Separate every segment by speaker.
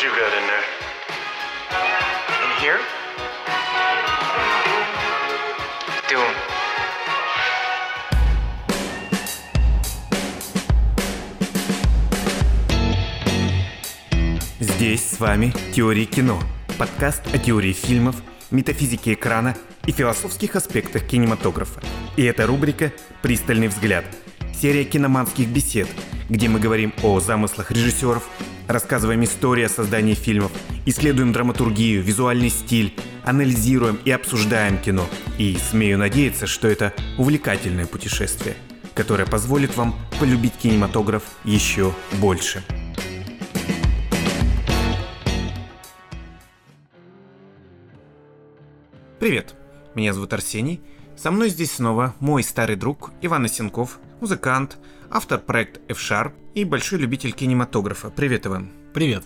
Speaker 1: What you got in there?
Speaker 2: In here? Doom.
Speaker 3: Здесь с вами «Теория кино» – подкаст о теории фильмов, метафизике экрана и философских аспектах кинематографа. И это рубрика «Пристальный взгляд» – серия киноманских бесед, где мы говорим о замыслах режиссеров, рассказываем истории о создании фильмов, исследуем драматургию, визуальный стиль, анализируем и обсуждаем кино. И смею надеяться, что это увлекательное путешествие, которое позволит вам полюбить кинематограф еще больше. Привет, меня зовут Арсений. Со мной здесь снова мой старый друг Иван Осенков, музыкант, автор проекта F-Sharp и большой любитель кинематографа. Привет, Иван.
Speaker 4: Привет.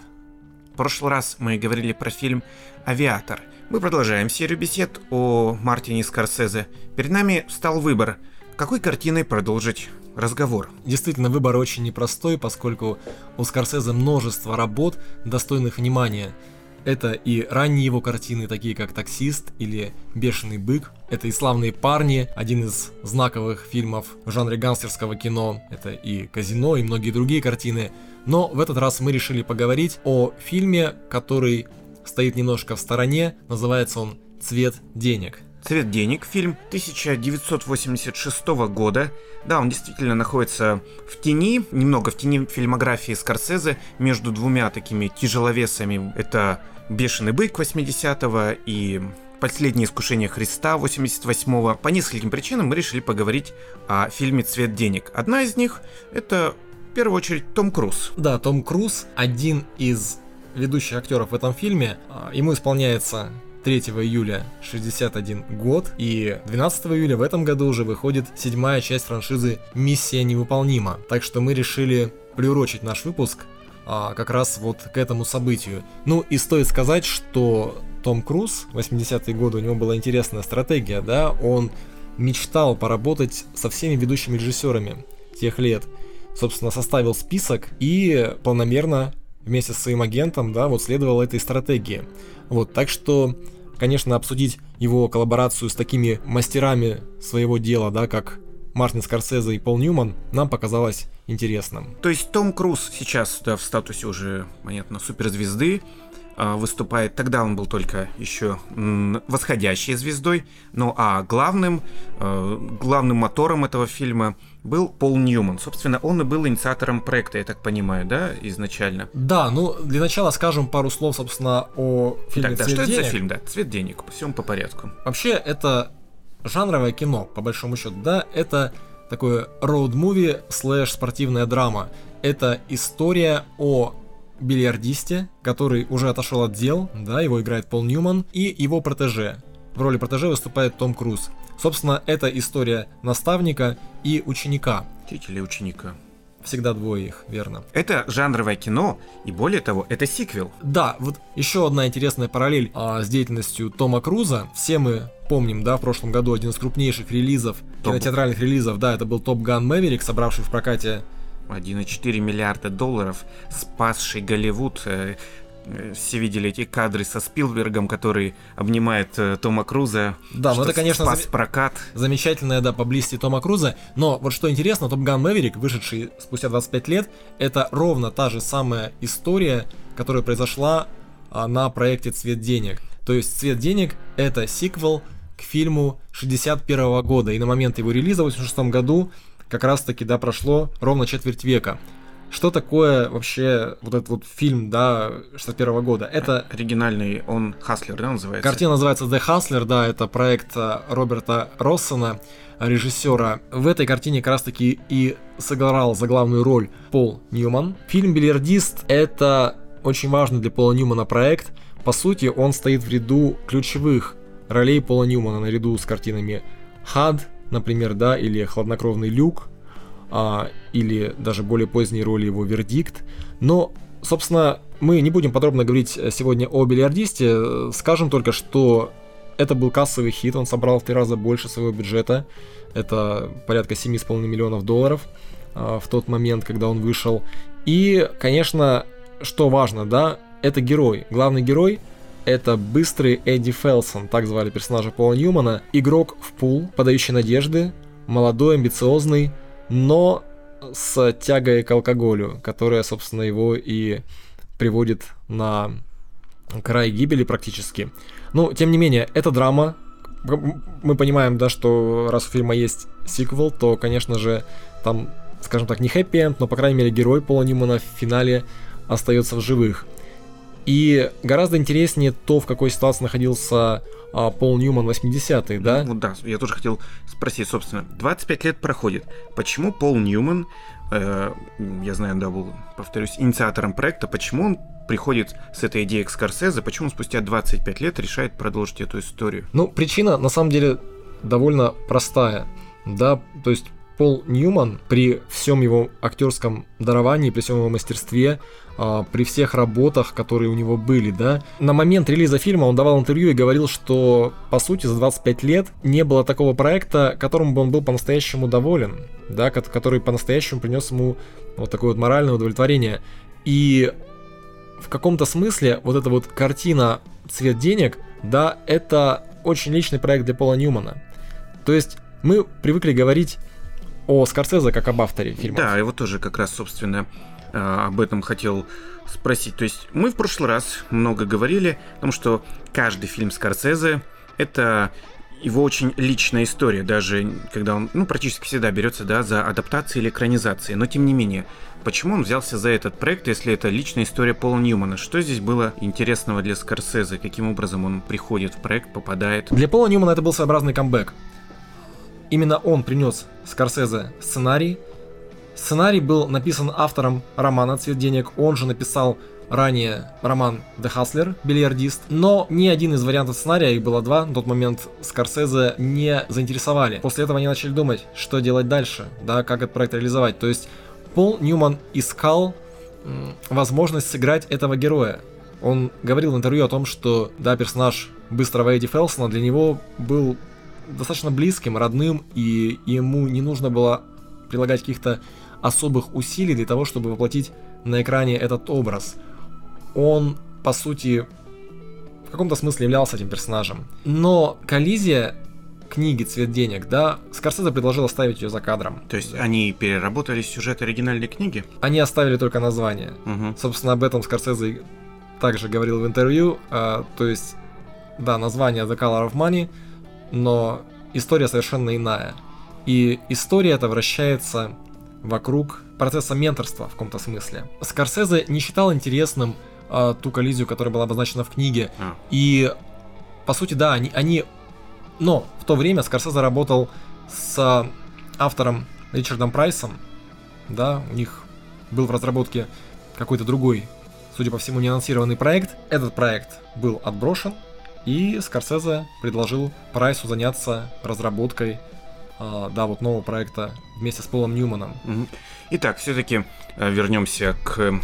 Speaker 3: В прошлый раз мы говорили про фильм «Авиатор». Мы продолжаем серию бесед о Мартине Скорсезе. Перед нами стал выбор, какой картиной продолжить разговор.
Speaker 4: Действительно, выбор очень непростой, поскольку у Скорсезе множество работ, достойных внимания. Это и ранние его картины, такие как «Таксист» или «Бешеный бык». Это и «Славные парни», один из знаковых фильмов в жанре гангстерского кино. Это и «Казино», и многие другие картины. Но в этот раз мы решили поговорить о фильме, который стоит немножко в стороне. Называется он «Цвет денег».
Speaker 3: «Цвет денег» фильм 1986 года. Да, он действительно находится в тени, немного в тени фильмографии Скорсезе, между двумя такими тяжеловесами. Это «Бешеный бык» 80-го и «Последнее искушение Христа» 88-го. По нескольким причинам мы решили поговорить о фильме «Цвет денег». Одна из них — это, в первую очередь, Том Круз.
Speaker 4: Да, Том Круз один из ведущих актеров в этом фильме. А, Ему исполняется 3 июля 61 год, и 12 июля в этом году уже выходит седьмая часть франшизы «Миссия невыполнима». Так что мы решили приурочить наш выпуск а, как раз вот к этому событию. Ну и стоит сказать, что Том Круз, 80-е годы, у него была интересная стратегия, да, он мечтал поработать со всеми ведущими режиссерами тех лет. Собственно, составил список и планомерно вместе с своим агентом, да, вот следовал этой стратегии. Вот, так что, конечно, обсудить его коллаборацию с такими мастерами своего дела, да, как Мартин Скорсезе и Пол Ньюман, нам показалось интересным.
Speaker 3: То есть Том Круз сейчас да, в статусе уже, понятно, суперзвезды, а, выступает. Тогда он был только еще восходящей звездой. Ну а главным, э, главным мотором этого фильма был Пол Ньюман. Собственно, он и был инициатором проекта, я так понимаю, да, изначально.
Speaker 4: Да, ну для начала скажем пару слов, собственно, о фильме
Speaker 3: Так, да,
Speaker 4: «Цвет
Speaker 3: что это за
Speaker 4: денег».
Speaker 3: фильм, да? Цвет денег, по всему по порядку.
Speaker 4: Вообще, это жанровое кино, по большому счету, да, это такое роуд-муви слэш спортивная драма. Это история о бильярдисте, который уже отошел от дел, да, его играет Пол Ньюман, и его протеже. В роли протеже выступает Том Круз. Собственно, это история наставника и ученика.
Speaker 3: Учителя ученика.
Speaker 4: Всегда двое их, верно.
Speaker 3: Это жанровое кино, и более того, это сиквел.
Speaker 4: Да, вот еще одна интересная параллель а, с деятельностью Тома Круза. Все мы помним, да, в прошлом году один из крупнейших релизов,
Speaker 3: Топ.
Speaker 4: кинотеатральных релизов, да, это был Топ Ган Мэверик, собравший в прокате
Speaker 3: 1,4 миллиарда долларов, спасший Голливуд. Э, Все видели эти кадры со Спилбергом, который обнимает э, Тома Круза.
Speaker 4: Да, ну это, конечно,
Speaker 3: спас
Speaker 4: зам-
Speaker 3: прокат.
Speaker 4: замечательная, да, поблизости Тома Круза. Но вот что интересно, Топ Ган Мэверик, вышедший спустя 25 лет, это ровно та же самая история, которая произошла а, на проекте «Цвет денег». То есть «Цвет денег» — это сиквел к фильму 61 года. И на момент его релиза в 86 году как раз-таки, да, прошло ровно четверть века. Что такое вообще вот этот вот фильм, да, 61 года? Это
Speaker 3: Оригинальный, он Хаслер, да, называется?
Speaker 4: Картина называется The Hustler, да, это проект а, Роберта Россона, режиссера. В этой картине как раз таки и сыграл за главную роль Пол Ньюман. Фильм «Бильярдист» — это очень важный для Пола Ньюмана проект. По сути, он стоит в ряду ключевых ролей Пола Ньюмана, наряду с картинами «Хад», например, да, или «Хладнокровный люк», а, или даже более поздние роли его «Вердикт». Но, собственно, мы не будем подробно говорить э, сегодня о «Бильярдисте», скажем только, что это был кассовый хит, он собрал в три раза больше своего бюджета, это порядка 7,5 миллионов долларов а, в тот момент, когда он вышел. И, конечно, что важно, да, это герой. Главный герой это быстрый Эдди Фелсон, так звали персонажа Пола Ньюмана, игрок в пул, подающий надежды, молодой, амбициозный, но с тягой к алкоголю, которая, собственно, его и приводит на край гибели практически. Ну, тем не менее, это драма. Мы понимаем, да, что раз у фильма есть сиквел, то, конечно же, там, скажем так, не хэппи но, по крайней мере, герой Пола Ньюмана в финале остается в живых. И гораздо интереснее то, в какой ситуации находился а, Пол Ньюман 80-е, да?
Speaker 3: Ну да, я тоже хотел спросить, собственно, 25 лет проходит. Почему Пол Ньюман, э, я знаю, да, был, повторюсь, инициатором проекта, почему он приходит с этой идеей к Скорсезе, почему он спустя 25 лет решает продолжить эту историю?
Speaker 4: Ну, причина, на самом деле, довольно простая, да, то есть Пол Ньюман при всем его актерском даровании, при всем его мастерстве, а, при всех работах, которые у него были, да. На момент релиза фильма он давал интервью и говорил, что, по сути, за 25 лет не было такого проекта, которому бы он был по-настоящему доволен, да, который по-настоящему принес ему вот такое вот моральное удовлетворение. И в каком-то смысле вот эта вот картина «Цвет денег», да, это очень личный проект для Пола Ньюмана. То есть мы привыкли говорить о Скорсезе как об авторе фильма.
Speaker 3: Да, его тоже как раз, собственно, а, об этом хотел спросить. То есть мы в прошлый раз много говорили о том, что каждый фильм Скорсезе это его очень личная история, даже когда он, ну, практически всегда берется, да, за адаптации или экранизации. Но тем не менее, почему он взялся за этот проект, если это личная история Пола Ньюмана? Что здесь было интересного для Скорсезе? Каким образом он приходит в проект, попадает?
Speaker 4: Для Пола Ньюмана это был своеобразный камбэк. Именно он принес Скорсезе сценарий. Сценарий был написан автором романа «Цвет денег». Он же написал ранее роман «The Hustler», «Бильярдист». Но ни один из вариантов сценария, их было два, на тот момент Скорсезе не заинтересовали. После этого они начали думать, что делать дальше, да, как этот проект реализовать. То есть Пол Ньюман искал возможность сыграть этого героя. Он говорил в интервью о том, что, да, персонаж быстрого Эдди Фелсона для него был достаточно близким, родным, и ему не нужно было прилагать каких-то особых усилий для того, чтобы воплотить на экране этот образ. Он, по сути, в каком-то смысле являлся этим персонажем. Но коллизия книги «Цвет денег», да, Скорсезе предложил оставить ее за кадром.
Speaker 3: То есть они переработали сюжет оригинальной книги?
Speaker 4: Они оставили только название. Угу. Собственно, об этом Скорсезе также говорил в интервью. А, то есть, да, название The Color of Money — но история совершенно иная. И история эта вращается вокруг процесса менторства в каком-то смысле. Скорсезе не считал интересным э, ту коллизию, которая была обозначена в книге. А. И, по сути, да, они, они... Но в то время Скорсезе работал с автором Ричардом Прайсом. Да, у них был в разработке какой-то другой, судя по всему, неанонсированный проект. Этот проект был отброшен, и Скорсезе предложил Прайсу заняться разработкой э, да, вот нового проекта вместе с Полом Ньюманом.
Speaker 3: Итак, все-таки э, вернемся к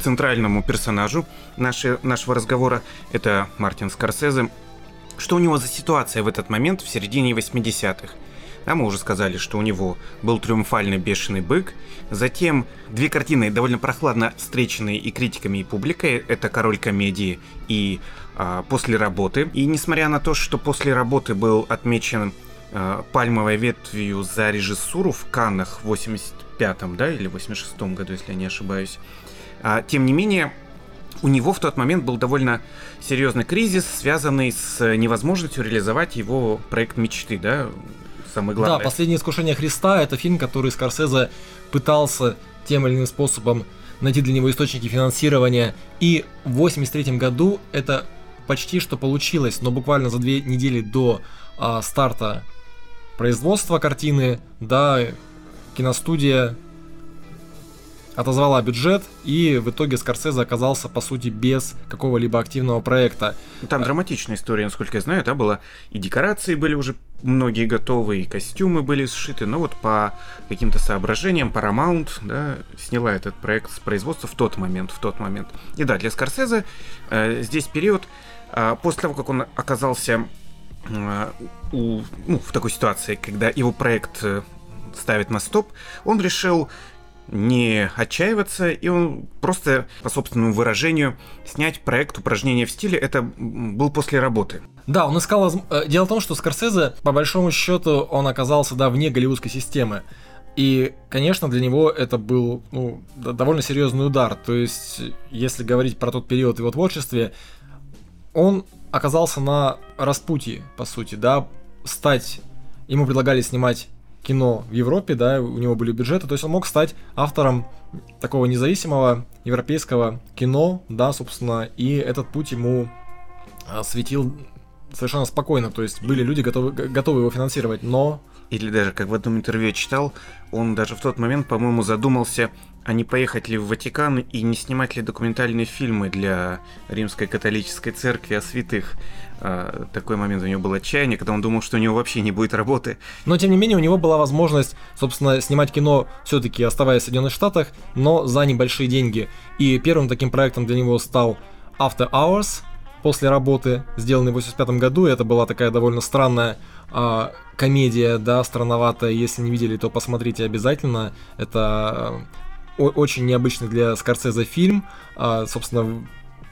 Speaker 3: центральному персонажу нашей, нашего разговора. Это Мартин Скорсезе. Что у него за ситуация в этот момент в середине 80-х? Да, мы уже сказали, что у него был триумфальный бешеный бык. Затем две картины, довольно прохладно встреченные и критиками, и публикой. Это «Король комедии» и а, «После работы». И несмотря на то, что «После работы» был отмечен а, пальмовой ветвью за режиссуру в Каннах в 85-м, да, или 86-м году, если я не ошибаюсь, а, тем не менее, у него в тот момент был довольно серьезный кризис, связанный с невозможностью реализовать его проект мечты, да, самое главное.
Speaker 4: Да, «Последнее искушение Христа» — это фильм, который Скорсезе пытался тем или иным способом найти для него источники финансирования. И в 83 году это почти что получилось, но буквально за две недели до а, старта производства картины, да, киностудия отозвала бюджет, и в итоге Скорсезе оказался, по сути, без какого-либо активного проекта.
Speaker 3: Там драматичная история, насколько я знаю, да, была и декорации были уже многие готовы, и костюмы были сшиты, но вот по каким-то соображениям Paramount, да, сняла этот проект с производства в тот момент, в тот момент. И да, для Скорсезе э, здесь период, после того, как он оказался э, у, ну, в такой ситуации, когда его проект э, ставит на стоп, он решил не отчаиваться, и он просто, по собственному выражению, снять проект упражнения в стиле, это был после работы.
Speaker 4: Да, он искал... Э, дело в том, что Скорсезе, по большому счету, он оказался, да, вне голливудской системы. И, конечно, для него это был ну, довольно серьезный удар. То есть, если говорить про тот период его творчестве, он оказался на распутье, по сути, да, стать... Ему предлагали снимать кино в Европе, да, у него были бюджеты, то есть он мог стать автором такого независимого европейского кино, да, собственно, и этот путь ему а, светил совершенно спокойно, то есть были люди готовы, готовы его финансировать, но...
Speaker 3: Или даже, как в одном интервью я читал, он даже в тот момент, по-моему, задумался а не поехать ли в Ватикан и не снимать ли документальные фильмы для Римской католической церкви о святых. А, такой момент у него был отчаяние, когда он думал, что у него вообще не будет работы.
Speaker 4: Но тем не менее у него была возможность, собственно, снимать кино все-таки оставаясь в Соединенных Штатах, но за небольшие деньги. И первым таким проектом для него стал After Hours после работы, сделанный в 85 году. Это была такая довольно странная а, комедия, да, странноватая. Если не видели, то посмотрите обязательно. Это очень необычный для Скорсезе фильм. А, собственно,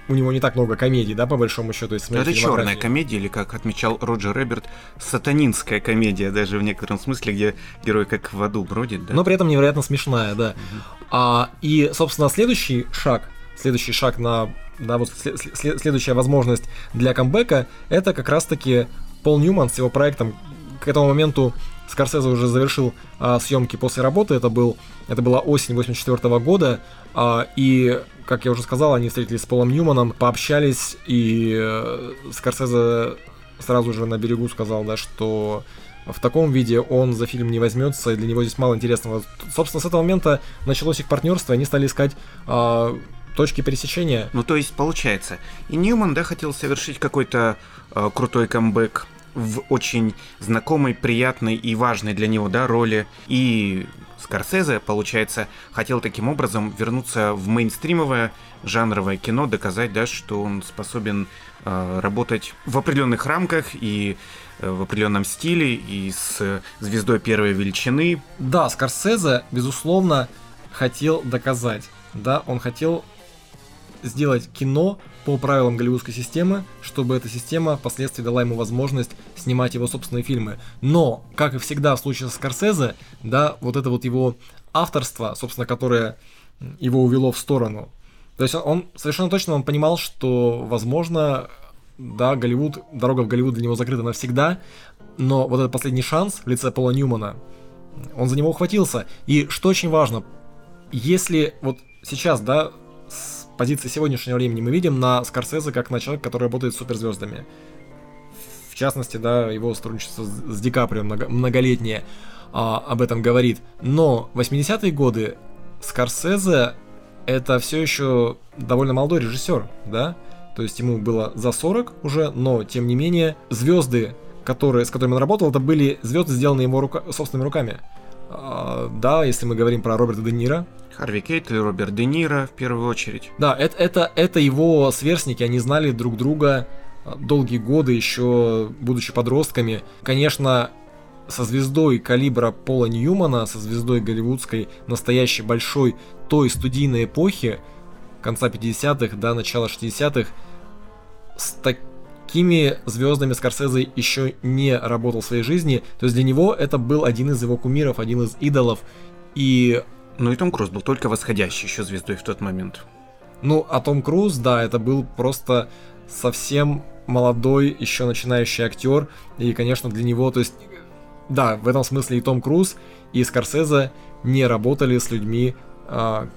Speaker 4: у него не так много комедий, да, по большому счету. Если
Speaker 3: это черная комедия, или, как отмечал Роджер Роберт, сатанинская комедия, даже в некотором смысле, где герой как в аду бродит, да?
Speaker 4: Но при этом невероятно смешная, да. Угу. А, и, собственно, следующий шаг, следующий шаг на, да, вот след, следующая возможность для камбэка, это как раз-таки Пол Ньюман с его проектом к этому моменту Скорсезе уже завершил а, съемки после работы, это, был, это была осень 84 года, а, и, как я уже сказал, они встретились с Полом Ньюманом, пообщались, и э, Скорсезе сразу же на берегу сказал, да, что в таком виде он за фильм не возьмется, и для него здесь мало интересного. Собственно, с этого момента началось их партнерство, они стали искать а, точки пересечения.
Speaker 3: Ну, то есть, получается, и Ньюман, да, хотел совершить какой-то э, крутой камбэк в очень знакомой, приятной и важной для него да, роли. И Скорсезе, получается, хотел таким образом вернуться в мейнстримовое жанровое кино, доказать, да, что он способен э, работать в определенных рамках и э, в определенном стиле и с звездой первой величины.
Speaker 4: Да, Скорсезе, безусловно, хотел доказать. Да, он хотел сделать кино по правилам голливудской системы, чтобы эта система впоследствии дала ему возможность снимать его собственные фильмы. Но, как и всегда в случае с Скорсезе, да, вот это вот его авторство, собственно, которое его увело в сторону. То есть он совершенно точно он понимал, что, возможно, да, Голливуд, дорога в Голливуд для него закрыта навсегда, но вот этот последний шанс в лице Пола Ньюмана, он за него ухватился. И что очень важно, если вот сейчас, да, позиции сегодняшнего времени мы видим на Скорсезе как на человека, который работает с суперзвездами. В частности, да, его сотрудничество с Ди Каприо много, многолетнее а, об этом говорит. Но 80-е годы Скорсезе это все еще довольно молодой режиссер, да? То есть ему было за 40 уже, но тем не менее звезды, которые, с которыми он работал, это были звезды, сделанные его рука, собственными руками. А, да, если мы говорим про Роберта Де Ниро,
Speaker 3: Харви Кейтл и Роберт Де Ниро в первую очередь.
Speaker 4: Да, это, это, это его сверстники, они знали друг друга а, долгие годы, еще будучи подростками. Конечно, со звездой калибра Пола Ньюмана, со звездой голливудской, настоящей большой той студийной эпохи, конца 50-х до начала 60-х, с такими звездами Скорсезе еще не работал в своей жизни. То есть для него это был один из его кумиров, один из идолов. И
Speaker 3: ну и Том Круз был только восходящий еще звездой в тот момент.
Speaker 4: Ну, а Том Круз, да, это был просто совсем молодой, еще начинающий актер. И, конечно, для него, то есть, да, в этом смысле и Том Круз, и Скорсезе не работали с людьми а,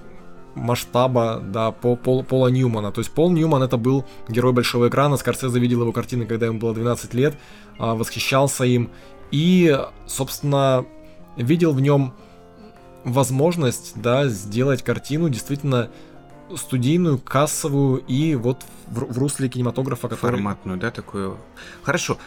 Speaker 4: масштаба, да, по, Пол, Пола Ньюмана. То есть Пол Ньюман это был герой большого экрана, Скорсезе видел его картины, когда ему было 12 лет, а, восхищался им и, собственно, видел в нем возможность, да, сделать картину действительно студийную, кассовую и вот в, в русле кинематографа,
Speaker 3: который... Форматную, да, такую. Хорошо.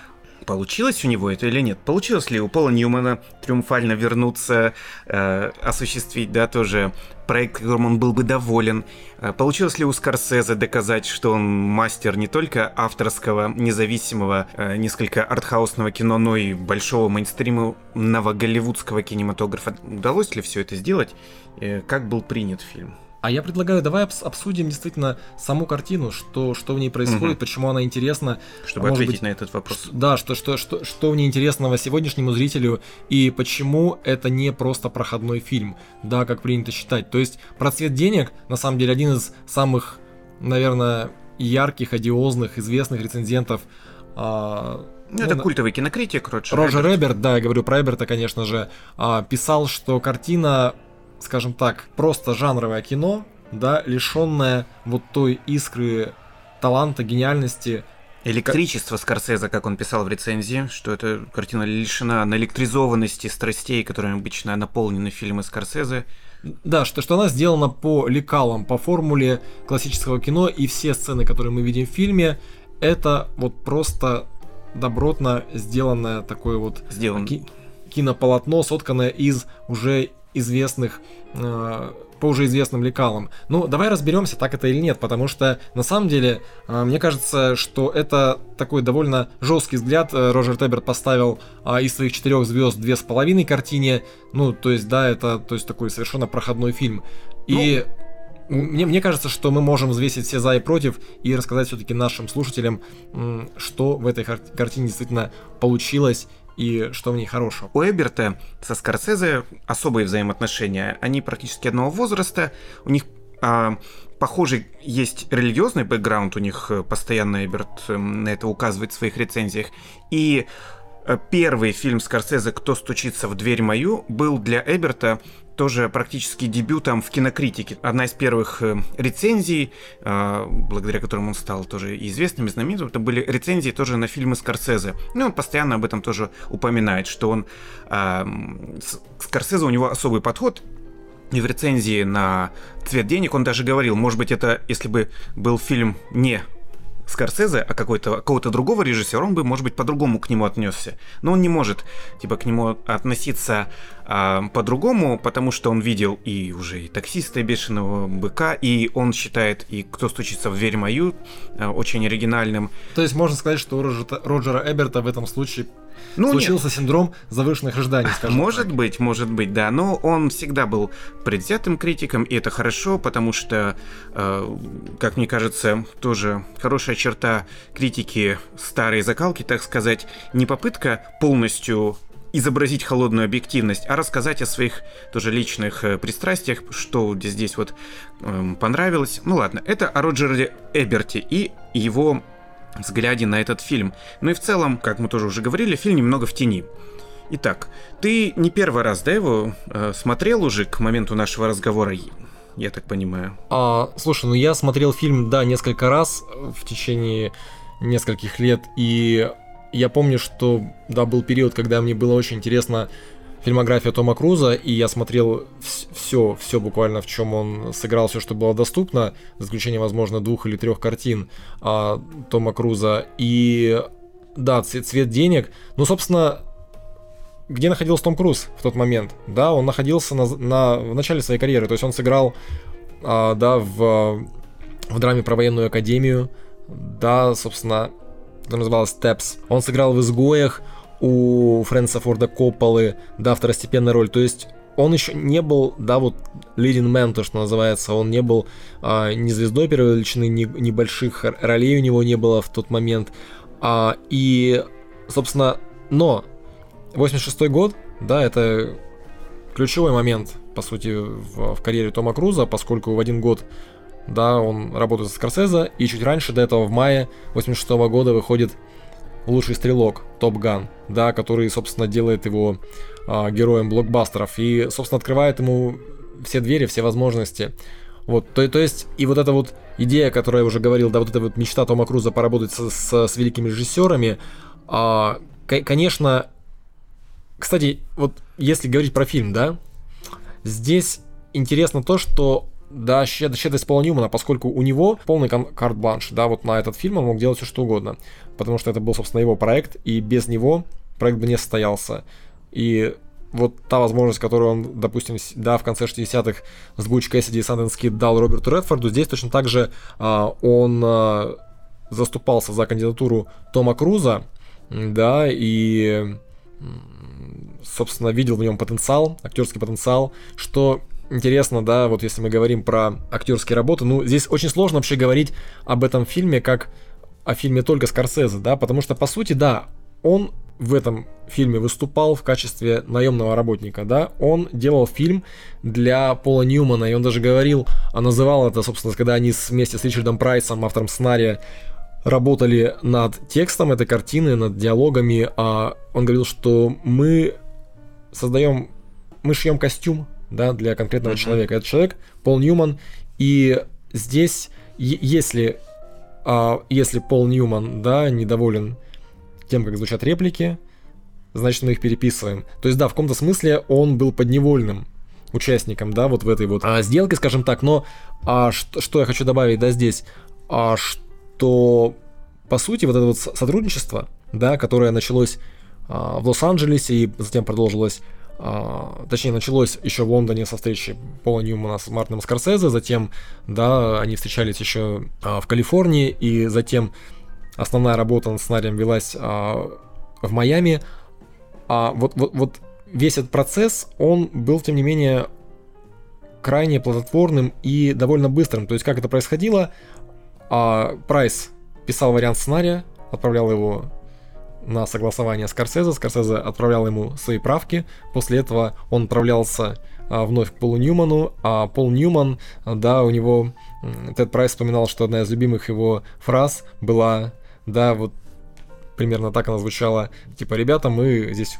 Speaker 3: Получилось у него это или нет? Получилось ли у Пола Ньюмана триумфально вернуться, э, осуществить, да, тоже проект, которым он был бы доволен? Э, получилось ли у Скорсезе доказать, что он мастер не только авторского, независимого, э, несколько артхаусного кино, но и большого мейнстримного голливудского кинематографа? Удалось ли все это сделать? Э, как был принят фильм?
Speaker 4: А я предлагаю, давай обсудим действительно саму картину, что, что в ней происходит, угу. почему она интересна.
Speaker 3: Чтобы ответить быть, на этот вопрос.
Speaker 4: Да, что, что, что, что в ней интересного сегодняшнему зрителю, и почему это не просто проходной фильм, да, как принято считать. То есть «Процвет денег», на самом деле, один из самых, наверное, ярких, одиозных, известных рецензентов
Speaker 3: а, ну, это ну, культовый кинокритик
Speaker 4: Роджер, Роджер Эберт. Эберт, да, я говорю про Эберта, конечно же, а, писал, что картина скажем так, просто жанровое кино, да, лишенное вот той искры таланта, гениальности.
Speaker 3: Электричество Скорсезе, как он писал в рецензии, что эта картина лишена наэлектризованности страстей, которыми обычно наполнены фильмы Скорсезе.
Speaker 4: Да, что, что она сделана по лекалам, по формуле классического кино, и все сцены, которые мы видим в фильме, это вот просто добротно сделанное такое вот
Speaker 3: Сделан. ки-
Speaker 4: кинополотно, сотканное из уже известных э, по уже известным лекалам. Ну, давай разберемся, так это или нет, потому что на самом деле э, мне кажется, что это такой довольно жесткий взгляд. Э, Роджер Теберт поставил из своих четырех звезд две с половиной картине. Ну, то есть, да, это то есть такой совершенно проходной фильм. И ну, мне, мне кажется, что мы можем взвесить все за и против и рассказать все-таки нашим слушателям, что в этой картине действительно получилось и что в ней хорошего.
Speaker 3: У Эберта со Скорсезе особые взаимоотношения. Они практически одного возраста. У них а, похожий есть религиозный бэкграунд, у них э, постоянно Эберт эм, на это указывает в своих рецензиях. И э, первый фильм Скорсезе «Кто стучится в дверь мою» был для Эберта тоже практически дебютом в кинокритике. Одна из первых э, рецензий, э, благодаря которым он стал тоже известным и знаменитым, это были рецензии тоже на фильмы Скорсезе. Ну, он постоянно об этом тоже упоминает, что он... Э, Скорсезе у него особый подход, и в рецензии на «Цвет денег» он даже говорил, может быть, это если бы был фильм не Скорсезе, а какой-то, какого-то другого режиссера, он бы, может быть, по-другому к нему отнесся. Но он не может, типа, к нему относиться а, по-другому, потому что он видел и уже и таксиста, и бешеного быка, и он считает, и кто стучится в дверь мою, а, очень оригинальным.
Speaker 4: То есть можно сказать, что у Роджера Эберта в этом случае ну, случился нет. синдром завышенных ожиданий, скажем
Speaker 3: Может
Speaker 4: так.
Speaker 3: быть, может быть, да. Но он всегда был предвзятым критиком, и это хорошо, потому что, э, как мне кажется, тоже хорошая черта критики старой закалки, так сказать, не попытка полностью изобразить холодную объективность, а рассказать о своих тоже личных э, пристрастиях, что здесь вот э, понравилось. Ну ладно, это о Роджере Эберте и его взгляде на этот фильм. Ну и в целом, как мы тоже уже говорили, фильм немного в тени. Итак, ты не первый раз, да, его э, смотрел уже к моменту нашего разговора, я так понимаю?
Speaker 4: А, слушай, ну я смотрел фильм, да, несколько раз в течение нескольких лет, и я помню, что, да, был период, когда мне было очень интересно фильмография Тома Круза, и я смотрел все, все буквально, в чем он сыграл, все, что было доступно, за исключением, возможно, двух или трех картин а, Тома Круза. И да, цвет, денег. Ну, собственно, где находился Том Круз в тот момент? Да, он находился на, на, в начале своей карьеры, то есть он сыграл, а, да, в, в драме про военную академию, да, собственно, это называлось Steps. Он сыграл в «Изгоях», у Фрэнса Форда Копполы, да, второстепенная роль. То есть он еще не был, да, вот leading man, то, что называется, он не был а, ни звездой первой величины, ни, небольших ролей у него не было в тот момент. А, и, собственно, но 86 год, да, это ключевой момент, по сути, в, в карьере Тома Круза, поскольку в один год, да, он работает с Скорсезе, и чуть раньше, до этого в мае 86 года выходит лучший стрелок, Топ Ган, да, который, собственно, делает его а, героем блокбастеров и, собственно, открывает ему все двери, все возможности. Вот, то, то есть, и вот эта вот идея, которую я уже говорил, да, вот эта вот мечта Тома Круза поработать с, с, с великими режиссерами, а, конечно, кстати, вот если говорить про фильм, да, здесь интересно то, что да, щедрость Пола Ньюмана, поскольку у него полный карт-бланш, да, вот на этот фильм он мог делать все что угодно, потому что это был, собственно, его проект, и без него проект бы не состоялся. И вот та возможность, которую он, допустим, да, в конце 60-х с Буч Кэссиди и Санденс дал Роберту Редфорду, здесь точно так же а, он а, заступался за кандидатуру Тома Круза, да, и, собственно, видел в нем потенциал, актерский потенциал, что интересно, да, вот если мы говорим про актерские работы, ну, здесь очень сложно вообще говорить об этом фильме как о фильме только Скорсезе, да, потому что, по сути, да, он в этом фильме выступал в качестве наемного работника, да, он делал фильм для Пола Ньюмана, и он даже говорил, а называл это, собственно, когда они вместе с Ричардом Прайсом, автором сценария, работали над текстом этой картины, над диалогами, а он говорил, что мы создаем, мы шьем костюм, да, для конкретного mm-hmm. человека. Этот человек Пол Ньюман, и здесь, если, а, если Пол Ньюман, да, недоволен тем, как звучат реплики, значит, мы их переписываем. То есть, да, в каком-то смысле он был подневольным участником, да, вот в этой вот а, сделке, скажем так, но а, что, что я хочу добавить, да, здесь, а, что, по сути, вот это вот сотрудничество, да, которое началось а, в Лос-Анджелесе и затем продолжилось а, точнее, началось еще в Лондоне со встречи Пола Ньюмана с Мартином Скорсезе, затем, да, они встречались еще а, в Калифорнии, и затем основная работа над сценарием велась а, в Майами. А вот, вот, вот весь этот процесс, он был, тем не менее, крайне плодотворным и довольно быстрым. То есть, как это происходило, Прайс писал вариант сценария, отправлял его на согласование Скорсезе, Скорсезе отправлял ему свои правки, после этого он отправлялся а, вновь к Полу Ньюману, а Пол Ньюман, да, у него, Тед Прайс вспоминал, что одна из любимых его фраз была да, вот примерно так она звучала, типа, ребята, мы здесь,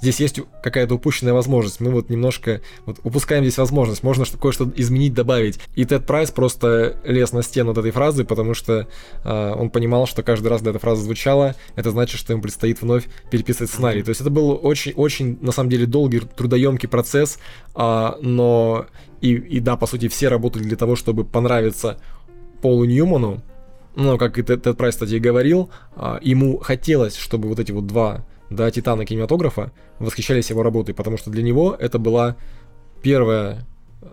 Speaker 4: здесь есть какая-то упущенная возможность, мы вот немножко вот упускаем здесь возможность, можно кое-что изменить, добавить. И Тед Прайс просто лез на стену от этой фразы, потому что э, он понимал, что каждый раз, когда эта фраза звучала, это значит, что ему предстоит вновь переписывать сценарий. То есть это был очень-очень, на самом деле, долгий, трудоемкий процесс, э, но и, и да, по сути, все работали для того, чтобы понравиться Полу Ньюману, но, как и Тед Прайс, кстати, говорил, а, ему хотелось, чтобы вот эти вот два да, титана кинематографа восхищались его работой, потому что для него это была первая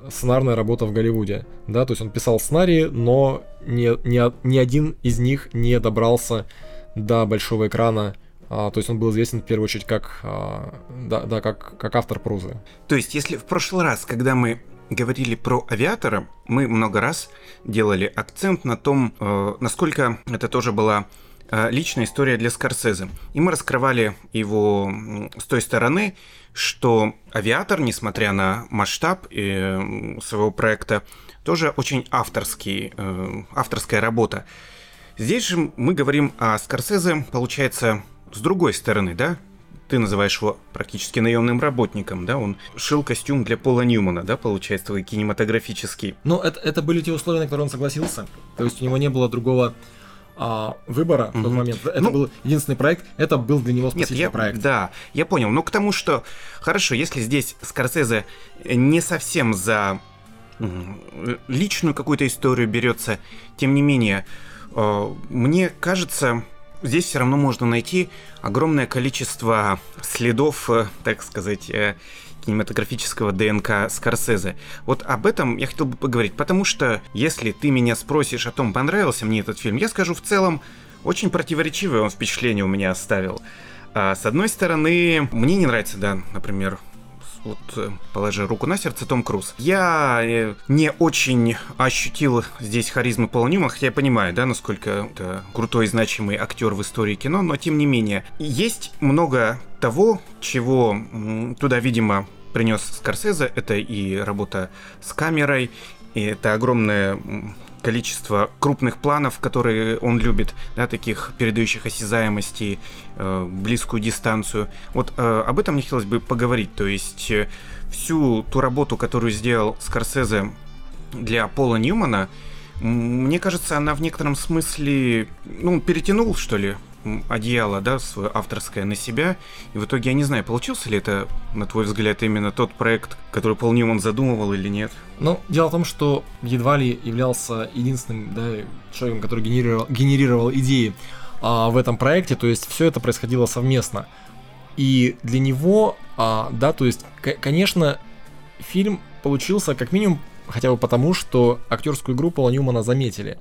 Speaker 4: сценарная работа в Голливуде, да, то есть он писал сценарии, но ни, ни, ни один из них не добрался до большого экрана, а, то есть он был известен в первую очередь как, а, да, да, как, как автор прозы.
Speaker 3: То есть, если в прошлый раз, когда мы говорили про авиатора, мы много раз делали акцент на том, э, насколько это тоже была э, личная история для Скорсезе. И мы раскрывали его с той стороны, что авиатор, несмотря на масштаб э, своего проекта, тоже очень авторский, авторская работа. Здесь же мы говорим о Скорсезе, получается, с другой стороны, да? Ты называешь его практически наемным работником, да, он шил костюм для Пола Ньюмана, да, получается, твой кинематографический.
Speaker 4: Ну, это, это были те условия, на которые он согласился, то есть у него не было другого а, выбора mm-hmm. в тот момент. Это ну, был единственный проект, это был для него специфический нет,
Speaker 3: я,
Speaker 4: проект.
Speaker 3: Да, я понял. Но к тому, что хорошо, если здесь Скорсезе не совсем за личную какую-то историю берется, тем не менее, э, мне кажется, здесь все равно можно найти огромное количество следов, э, так сказать, э, кинематографического ДНК Скорсезе. Вот об этом я хотел бы поговорить, потому что если ты меня спросишь о том, понравился мне этот фильм, я скажу в целом, очень противоречивое он впечатление у меня оставил. А, с одной стороны, мне не нравится, да, например, вот э, положи руку на сердце, Том Круз. Я э, не очень ощутил здесь харизмы Пола Ньюмана, хотя я понимаю, да, насколько это крутой, значимый актер в истории кино, но тем не менее, есть много того, чего туда, видимо, принес Скорсезе. Это и работа с камерой, и это огромное количество крупных планов, которые он любит, да, таких передающих осязаемости, э, близкую дистанцию. Вот э, об этом мне хотелось бы поговорить. То есть э, всю ту работу, которую сделал Скорсезе для Пола Ньюмана, мне кажется, она в некотором смысле, ну, перетянул, что ли, одеяло, да, свое авторское на себя. И в итоге, я не знаю, получился ли это, на твой взгляд, именно тот проект, который Пол Ньюман задумывал или нет?
Speaker 4: Ну, дело в том, что едва ли являлся единственным да, человеком, который генерировал, генерировал идеи а, в этом проекте, то есть все это происходило совместно. И для него, а, да, то есть, конечно, фильм получился как минимум хотя бы потому, что актерскую игру Пола Ньюмана заметили.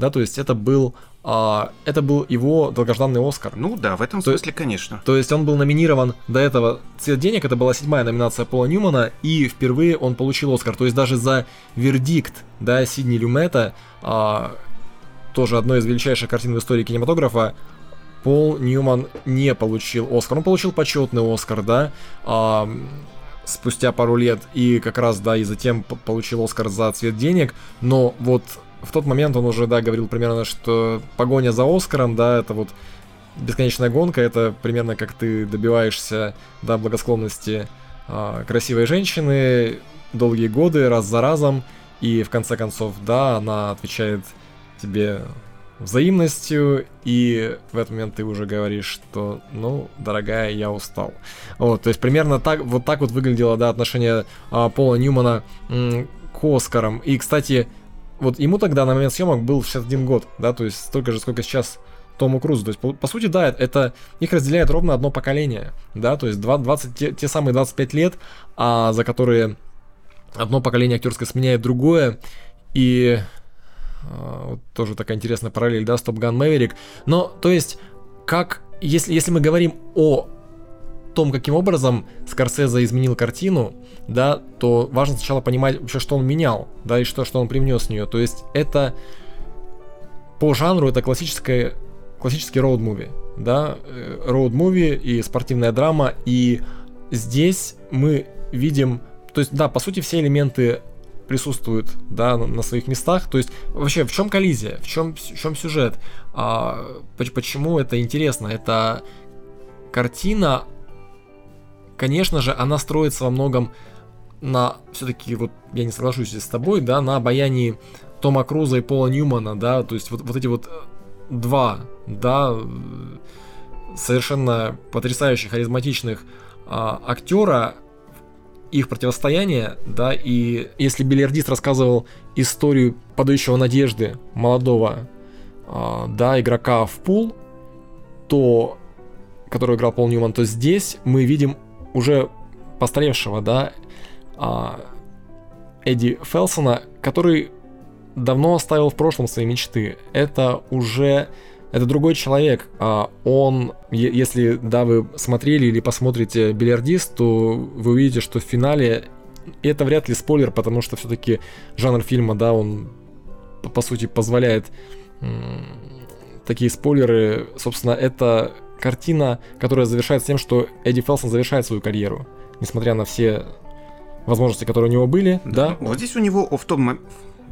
Speaker 4: Да, то есть это был, а, это был его долгожданный Оскар.
Speaker 3: Ну да, в этом
Speaker 4: то
Speaker 3: смысле, конечно.
Speaker 4: То есть он был номинирован до этого «Цвет денег», это была седьмая номинация Пола Ньюмана, и впервые он получил Оскар. То есть даже за вердикт, да, Сидни Люмета, а, тоже одной из величайших картин в истории кинематографа, Пол Ньюман не получил Оскар. Он получил почетный Оскар, да, а, спустя пару лет, и как раз, да, и затем получил Оскар за цвет денег, но вот в тот момент он уже, да, говорил примерно, что погоня за Оскаром, да, это вот бесконечная гонка, это примерно как ты добиваешься, да, благосклонности э, красивой женщины долгие годы, раз за разом, и в конце концов, да, она отвечает тебе взаимностью, и в этот момент ты уже говоришь, что, ну, дорогая, я устал. Вот, то есть примерно так, вот так вот выглядело, да, отношение а, Пола Ньюмана м, к Оскарам. И, кстати, вот ему тогда на момент съемок был 61 год, да, то есть столько же, сколько сейчас Тому Крузу. То есть, по, по сути, да, это их разделяет ровно одно поколение, да, то есть 20, те, те самые 25 лет, а за которые одно поколение актерское сменяет другое, и а, вот тоже такая интересная параллель, да, с Top Gun Maverick. Но, то есть, как, если, если мы говорим о том, каким образом Скорсезе изменил картину, да, то важно сначала понимать вообще, что он менял, да, и что, что он привнес в нее. То есть это по жанру это классическое, классический роуд-муви, да, э, роуд-муви и спортивная драма, и здесь мы видим, то есть, да, по сути, все элементы присутствуют, да, на своих местах. То есть, вообще, в чем коллизия, в чем, в чем сюжет, а, почему это интересно? Это картина конечно же, она строится во многом на, все-таки, вот я не соглашусь с тобой, да, на обаянии Тома Круза и Пола Ньюмана, да, то есть вот, вот эти вот э, два, да, совершенно потрясающих, харизматичных а, актера, их противостояние, да, и если бильярдист рассказывал историю подающего надежды молодого, а, да, игрока в пул, то, который играл Пол Ньюман, то здесь мы видим уже постаревшего, да, а, Эдди Фелсона, который давно оставил в прошлом свои мечты. Это уже это другой человек. А он, если да, вы смотрели или посмотрите «Бильярдист», то вы увидите, что в финале это вряд ли спойлер, потому что все-таки жанр фильма, да, он по сути позволяет такие спойлеры. Собственно, это картина, которая завершается тем, что Эдди Фелсон завершает свою карьеру, несмотря на все возможности, которые у него были, да.
Speaker 3: да? Вот здесь у него в том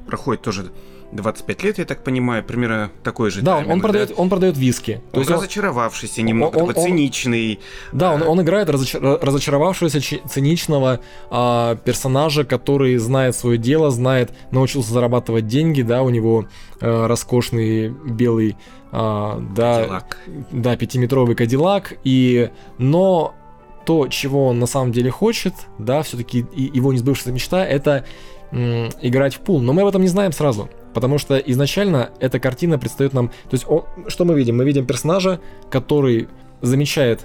Speaker 3: проходит тоже 25 лет, я так понимаю, примерно такой же.
Speaker 4: Да, тайминг, он, продает, да? он продает виски.
Speaker 3: Он То разочаровавшийся, он, немного он, такой циничный.
Speaker 4: Да, он, он играет разочар, разочаровавшегося, циничного а, персонажа, который знает свое дело, знает, научился зарабатывать деньги, да, у него а, роскошный белый, а, да, Кадиллак. да, пятиметровый кадиллак, и, но то, чего он на самом деле хочет, да, все-таки его несбывшаяся мечта, это м, играть в пул. Но мы об этом не знаем сразу. Потому что изначально эта картина предстает нам... То есть, он, что мы видим? Мы видим персонажа, который замечает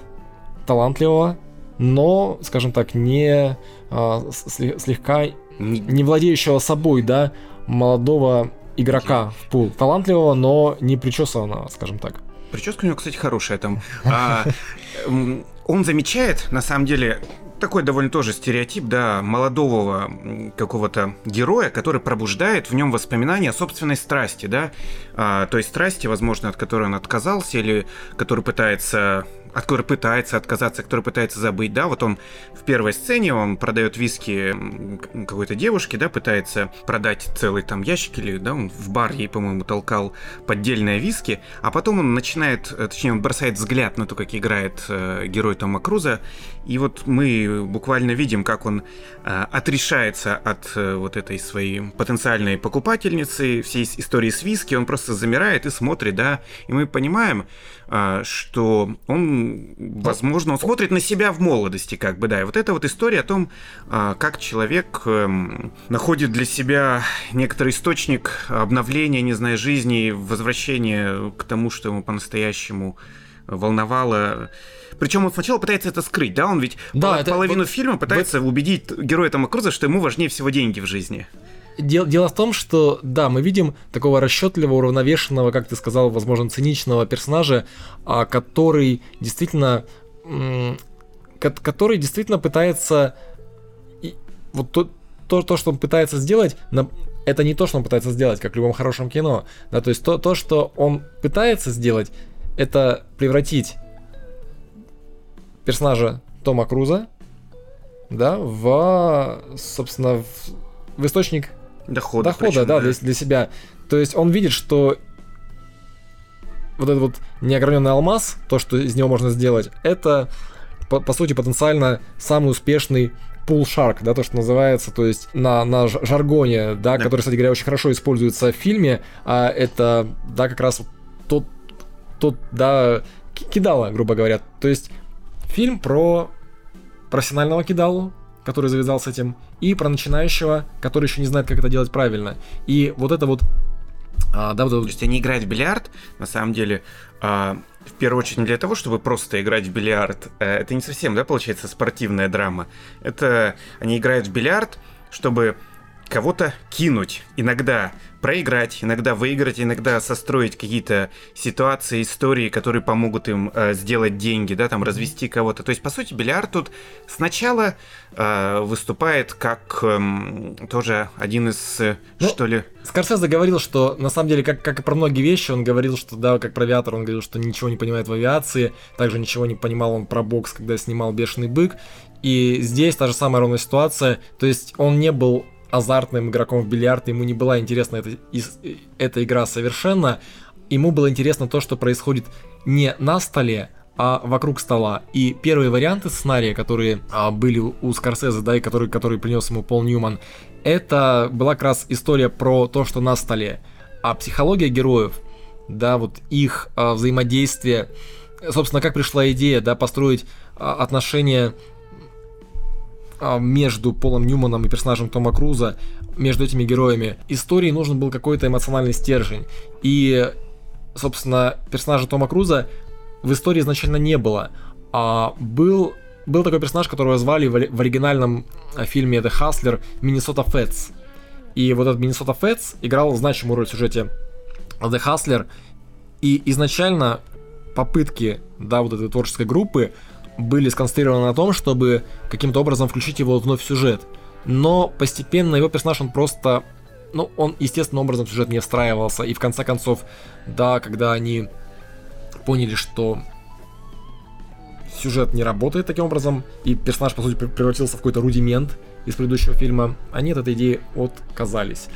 Speaker 4: талантливого, но, скажем так, не а, слегка не владеющего собой, да, молодого игрока в пул. Талантливого, но не причесанного, скажем так.
Speaker 3: Прическа у него, кстати, хорошая там. А, он замечает, на самом деле, такой довольно тоже стереотип, да, молодого какого-то героя, который пробуждает в нем воспоминания о собственной страсти, да, а, то есть страсти, возможно, от которой он отказался или который пытается от которой пытается отказаться, который пытается забыть, да, вот он в первой сцене, он продает виски какой-то девушке, да, пытается продать целый там ящик или, да, он в бар ей, по-моему, толкал поддельные виски, а потом он начинает, э, точнее, он бросает взгляд на то, как играет э, герой Тома Круза, и вот мы буквально видим, как он э, отрешается от э, вот этой своей потенциальной покупательницы, всей истории с виски, он просто замирает и смотрит, да, и мы понимаем, э, что он, возможно, он смотрит на себя в молодости, как бы, да, и вот эта вот история о том, э, как человек э, находит для себя некоторый источник обновления, не знаю, жизни, возвращения к тому, что ему по-настоящему волновало. Причем он сначала пытается это скрыть, да? Он ведь
Speaker 4: Да,
Speaker 3: пол-
Speaker 4: это-
Speaker 3: половину
Speaker 4: вот-
Speaker 3: фильма пытается убедить героя Тома Круза, что ему важнее всего деньги в жизни.
Speaker 4: Дел- дело в том, что, да, мы видим такого расчетливого, уравновешенного, как ты сказал, возможно, циничного персонажа, а, который действительно, который действительно пытается, вот то, то, то, что он пытается сделать, это не то, что он пытается сделать, как в любом хорошем кино, да, то есть то, то, что он пытается сделать, это превратить персонажа Тома Круза, да, в, собственно, в, в источник
Speaker 3: Дохода.
Speaker 4: дохода,
Speaker 3: причем,
Speaker 4: да, Для, для себя. То есть он видит, что вот этот вот неограненный алмаз, то, что из него можно сделать, это, по, по сути, потенциально самый успешный пул шарк, да, то, что называется, то есть на, на жаргоне, да,
Speaker 3: Да.
Speaker 4: который, кстати говоря, очень хорошо используется в фильме, а это, да, как раз тот, тот, да, ки- кидало, грубо говоря. То есть фильм про профессионального кидалу, который завязал с этим, и про начинающего, который еще не знает, как это делать правильно. И вот это вот, а, да, вот
Speaker 3: То есть они играют в бильярд, на самом деле, а, в первую очередь не для того, чтобы просто играть в бильярд. Э, Это не совсем, да, получается, спортивная драма. Это они играют в бильярд, чтобы кого-то кинуть. Иногда проиграть, иногда выиграть, иногда состроить какие-то ситуации, истории, которые помогут им э, сделать деньги, да, там развести кого-то. То есть, по сути, бильярд тут сначала э, выступает как эм, тоже один из, э,
Speaker 4: Ну,
Speaker 3: что ли,
Speaker 4: Скорсезе говорил, что на самом деле, как, как и про многие вещи, он говорил, что да, как про авиатор, он говорил, что ничего не понимает в авиации, также ничего не понимал он про бокс, когда снимал «Бешеный бык», и здесь та же самая ровная ситуация, то есть он не был азартным игроком в бильярд, ему не была интересна эта, ис- эта игра совершенно, ему было интересно то, что происходит не на столе, а вокруг стола. И первые варианты сценария, которые а, были у Скорсезе, да, и который, который принес ему Пол Ньюман, это была как раз история про то, что на столе. А психология героев, да, вот их а, взаимодействие, собственно, как пришла идея, да, построить а, отношения между Полом Ньюманом и персонажем Тома Круза, между этими героями. Истории нужен был какой-то эмоциональный стержень. И, собственно, персонажа Тома Круза в истории изначально не было. А был, был такой персонаж, которого звали в, ори- в оригинальном а, фильме The Hustler Миннесота Фэтс. И вот этот Миннесота Фэтс играл значимую роль в сюжете The Hustler. И изначально попытки, да, вот этой творческой группы были сконцентрированы на том, чтобы каким-то образом включить его вновь в сюжет. Но постепенно его персонаж, он просто... Ну, он естественным образом в сюжет не встраивался. И в конце концов, да, когда они поняли, что сюжет не работает таким образом, и персонаж, по сути, прев- превратился в какой-то рудимент из предыдущего фильма, они от этой идеи отказались.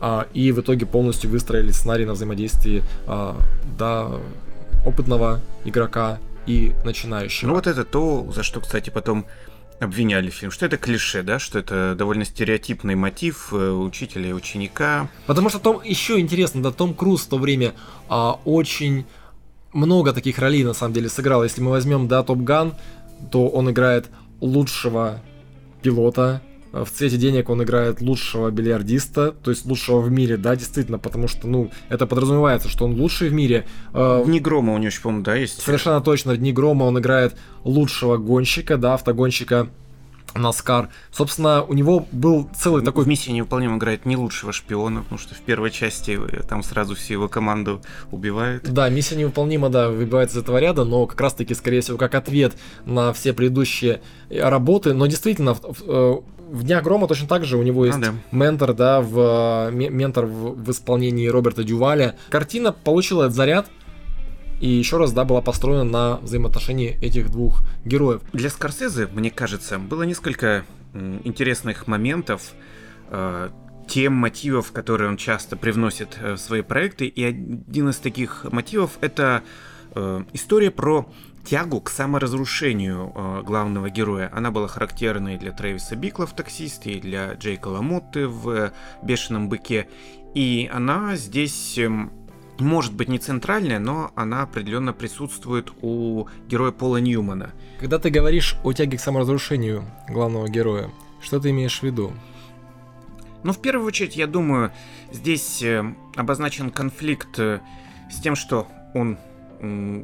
Speaker 4: А, и в итоге полностью выстроили сценарий на взаимодействии а, да, опытного игрока и начинающего.
Speaker 3: Ну вот это то, за что, кстати, потом обвиняли фильм, что это клише, да, что это довольно стереотипный мотив э, учителя и ученика.
Speaker 4: Потому что Том еще интересно, да, Том Круз в то время а, очень много таких ролей на самом деле сыграл. Если мы возьмем, да, Топ Ган, то он играет лучшего пилота. В цвете денег он играет лучшего бильярдиста, то есть лучшего в мире, да, действительно, потому что, ну, это подразумевается, что он лучший в мире. Э,
Speaker 3: Дни грома у него еще, по-моему, да, есть?
Speaker 4: Совершенно точно, в Дни Грома он играет лучшего гонщика, да, автогонщика Наскар. Собственно, у него был целый такой
Speaker 3: В миссии невыполним играет не лучшего шпиона, потому что в первой части э, там сразу всю его команду убивают.
Speaker 4: Да, миссия невыполнима, да, выбивается из этого ряда, но как раз-таки, скорее всего, как ответ на все предыдущие э, работы. Но действительно, в, Днях Грома точно так же у него есть
Speaker 3: Ну да.
Speaker 4: ментор, да, в, э, ме- ментор в, в исполнении Роберта Дюваля. Картина получила этот заряд, и еще раз, да, была построена на взаимоотношении этих двух героев.
Speaker 3: Для Скорсезе, мне кажется, было несколько интересных моментов, э, тем мотивов, которые он часто привносит э, в свои проекты. И один из таких мотивов это э, история про тягу к саморазрушению э, главного героя. Она была характерной для Трэвиса Бикла в «Таксисте» и для Джейка Ламотты в «Бешеном быке». И она здесь эм, может быть не центральная, но она определенно присутствует у героя Пола Ньюмана.
Speaker 4: Когда ты говоришь о тяге к саморазрушению главного героя, что ты имеешь в виду?
Speaker 3: Ну, в первую очередь, я думаю, здесь э, обозначен конфликт э, с тем, что он,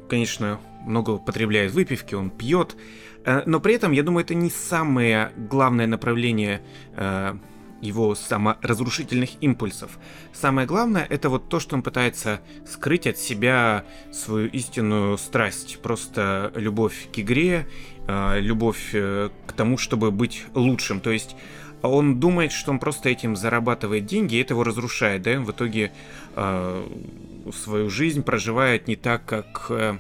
Speaker 3: конечно, много употребляет выпивки, он пьет, э, но при этом, я думаю, это не самое главное направление его саморазрушительных импульсов. Самое главное это вот то, что он пытается скрыть от себя свою истинную страсть, просто любовь к игре, любовь к тому, чтобы быть лучшим. То есть он думает, что он просто этим зарабатывает деньги, и это его разрушает, да, он в итоге э, свою жизнь проживает не так, как, э,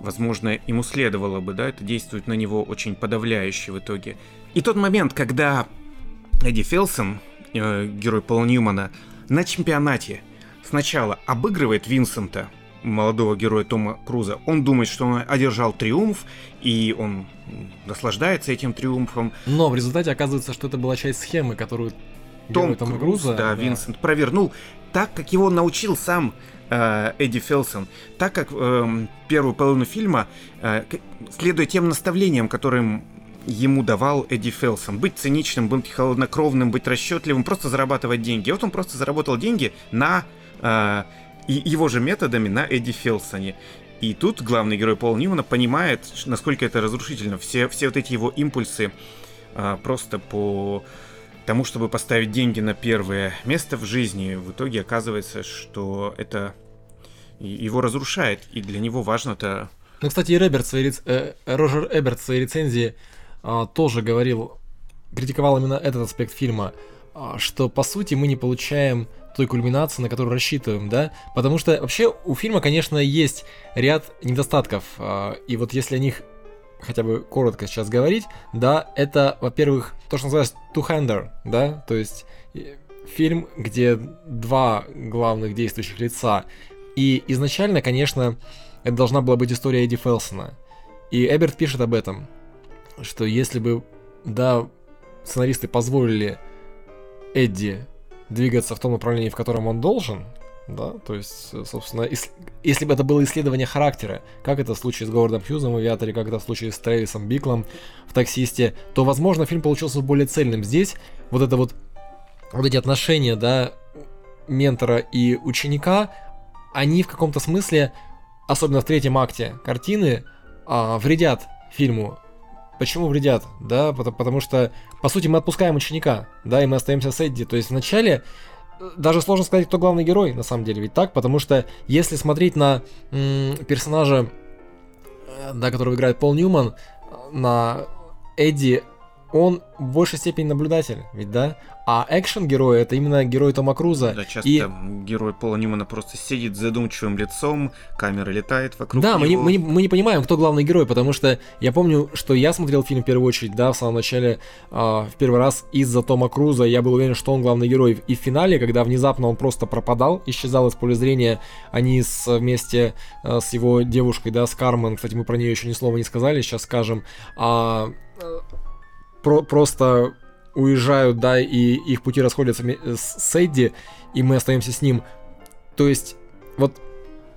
Speaker 3: возможно, ему следовало бы, да, это действует на него очень подавляюще в итоге. И тот момент, когда Эдди Фелсон, э, герой Пола Ньюмана, на чемпионате сначала обыгрывает Винсента, молодого героя Тома Круза, он думает, что он одержал триумф, и он наслаждается этим триумфом.
Speaker 4: Но в результате оказывается, что это была часть схемы, которую Том Тома
Speaker 3: Круз, Круза, да, да, Винсент провернул так, как его научил сам э, Эдди Фелсон, так как э, первую половину фильма, э, следуя тем наставлениям, которым ему давал Эдди Фелсон. Быть циничным, быть холоднокровным, быть расчетливым, просто зарабатывать деньги. вот он просто заработал деньги на э, и его же методами на Эдди Фелсоне. И тут главный герой Пол Ньюмана понимает, насколько это разрушительно. Все, все вот эти его импульсы а, просто по тому, чтобы поставить деньги на первое место в жизни, в итоге оказывается, что это его разрушает, и для него важно это...
Speaker 4: Ну, кстати, и Рэберт своей, э, Роджер Эберт в своей рецензии э, тоже говорил, критиковал именно этот аспект фильма, э, что, по сути, мы не получаем той кульминации, на которую рассчитываем, да? Потому что вообще у фильма, конечно, есть ряд недостатков, а, и вот если о них хотя бы коротко сейчас говорить, да, это, во-первых, то, что называется two-hander, да, то есть фильм, где два главных действующих лица, и изначально, конечно, это должна была быть история Эдди Фелсона, и Эберт пишет об этом, что если бы, да, сценаристы позволили Эдди двигаться в том направлении, в котором он должен, да, то есть, собственно, если бы это было исследование характера, как это в случае с Говардом Хьюзом в «Авиаторе», как это в случае с Трэвисом Биклом в «Таксисте», то, возможно, фильм получился более цельным. Здесь вот это вот, вот эти отношения, да, ментора и ученика, они в каком-то смысле, особенно в третьем акте картины, а, вредят фильму Почему вредят? Да, потому, потому что, по сути, мы отпускаем ученика, да, и мы остаемся с Эдди. То есть вначале э, даже сложно сказать, кто главный герой, на самом деле, ведь так, потому что если смотреть на м- персонажа, э, да, которого играет Пол Ньюман, на Эдди, он в большей степени наблюдатель, ведь да? А экшен-герой это именно герой Тома Круза.
Speaker 3: Да, часто и... герой Пола Ньюмана просто сидит с задумчивым лицом, камера летает вокруг
Speaker 4: Да,
Speaker 3: него.
Speaker 4: мы не, мы, не, мы не понимаем, кто главный герой, потому что я помню, что я смотрел фильм в первую очередь, да, в самом начале, э, в первый раз из-за Тома Круза, я был уверен, что он главный герой. И в финале, когда внезапно он просто пропадал, исчезал из поля зрения, они с, вместе э, с его девушкой, да, с Кармен, кстати, мы про нее еще ни слова не сказали, сейчас скажем, а, про, просто уезжают, да, и их пути расходятся с Эдди, и мы остаемся с ним. То есть, вот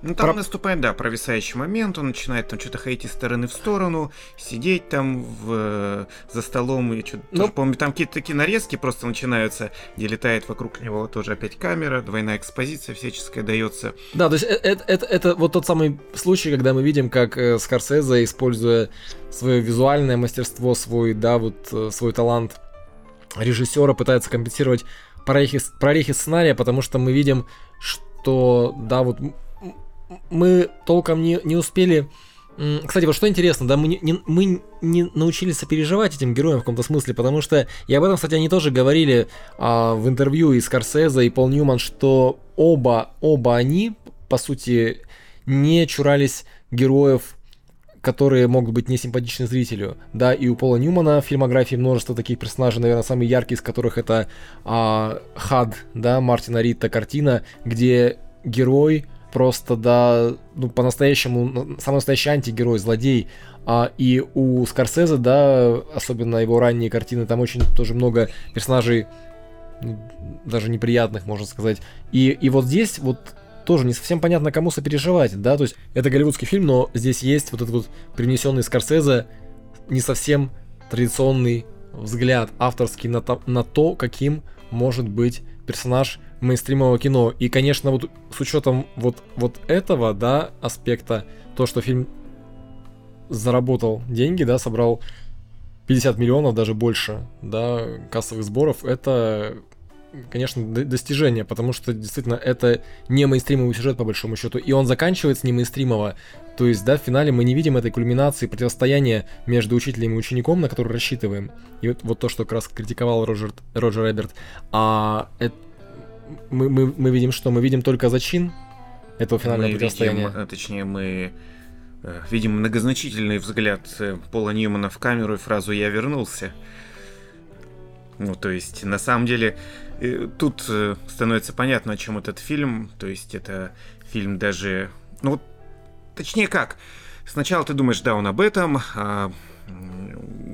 Speaker 3: ну, там Про... наступает, да, провисающий момент, он начинает там что-то ходить из стороны в сторону, сидеть там в, за столом, и что-то, ну... тоже, помню, там какие-то такие нарезки просто начинаются, где летает вокруг него тоже опять камера, двойная экспозиция всяческая дается.
Speaker 4: Да, то есть это, это, это, это вот тот самый случай, когда мы видим, как э, Скорсезе, используя свое визуальное мастерство, свой, да, вот э, свой талант режиссера, пытается компенсировать прорехи, прорехи сценария, потому что мы видим, что, да, вот мы толком не, не успели... Кстати, вот что интересно, да, мы не, не, мы не научились сопереживать этим героям в каком-то смысле, потому что, и об этом, кстати, они тоже говорили а, в интервью и Скорсезе, и Пол Ньюман, что оба, оба они, по сути, не чурались героев, которые могут быть не симпатичны зрителю. Да, и у Пола Ньюмана в фильмографии множество таких персонажей, наверное, самый яркий из которых это а, Хад, да, Мартина Ритта картина, где герой просто, да, ну, по-настоящему, самый настоящий антигерой, злодей. А, и у Скорсезе, да, особенно его ранние картины, там очень тоже много персонажей, даже неприятных, можно сказать. И, и вот здесь вот тоже не совсем понятно, кому сопереживать, да, то есть это голливудский фильм, но здесь есть вот этот вот привнесенный Скорсезе не совсем традиционный взгляд авторский на то, на то, каким может быть персонаж мейнстримового кино. И, конечно, вот с учетом вот, вот этого, да, аспекта, то, что фильм заработал деньги, да, собрал 50 миллионов, даже больше, да, кассовых сборов, это конечно, достижение, потому что действительно это не мейнстримовый сюжет по большому счету, и он заканчивается не мейнстримово. То есть, да, в финале мы не видим этой кульминации противостояния между учителем и учеником, на который рассчитываем. И вот, вот то, что как раз критиковал Роджер, Роджер Эберт. А это, мы, мы, мы видим что? Мы видим только зачин этого финального мы противостояния.
Speaker 3: Видим, точнее, мы э, видим многозначительный взгляд э, Пола Ньюмана в камеру и фразу «Я вернулся». Ну, то есть, на самом деле, тут э, становится понятно, о чем этот фильм. То есть, это фильм даже... Ну, точнее как. Сначала ты думаешь, да, он об этом, о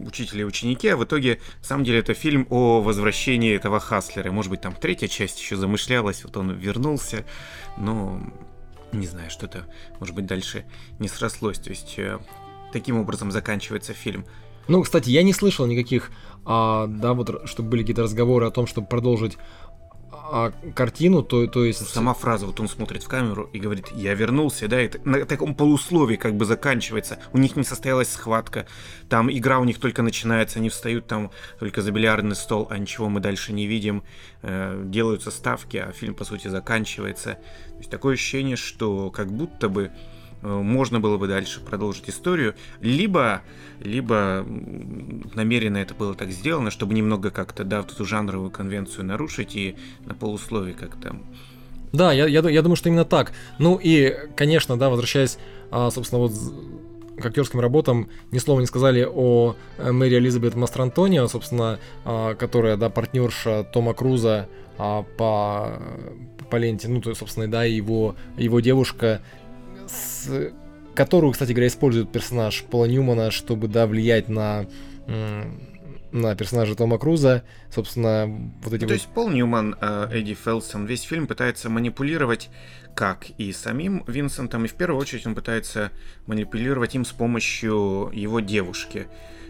Speaker 3: учителе и ученике, а в итоге, на самом деле, это фильм о возвращении этого Хаслера. Может быть, там третья часть еще замышлялась, вот он вернулся, но не знаю, что-то, может быть, дальше не срослось. То есть, э, таким образом заканчивается фильм.
Speaker 4: Ну, кстати, я не слышал никаких, а, да, вот, чтобы были какие-то разговоры о том, чтобы продолжить а, картину, то, то есть...
Speaker 3: Сама фраза, вот он смотрит в камеру и говорит, я вернулся, да, это на таком полусловии как бы заканчивается. У них не состоялась схватка, там игра у них только начинается, они встают там только за бильярдный стол, а ничего мы дальше не видим, э, делаются ставки, а фильм, по сути, заканчивается. То есть такое ощущение, что как будто бы можно было бы дальше продолжить историю, либо, либо намеренно это было так сделано, чтобы немного как-то, да, эту жанровую конвенцию нарушить и на полусловие как-то
Speaker 4: да, я, я, я думаю, что именно так. Ну и, конечно, да, возвращаясь, а, собственно, вот к актерским работам, ни слова не сказали о э, Мэри Элизабет Мастрантонио, собственно, а, которая, да, партнерша Тома Круза а, по, по ленте, ну, то, собственно, да, его, его девушка с которую, кстати говоря, использует персонаж Пола Ньюмана, чтобы, да, влиять на на персонажа Тома Круза, собственно, вот эти
Speaker 3: То
Speaker 4: вот...
Speaker 3: есть Пол Ньюман, э, Эдди Фелсон, весь фильм пытается манипулировать как и самим Винсентом, и в первую очередь он пытается манипулировать им с помощью его девушки.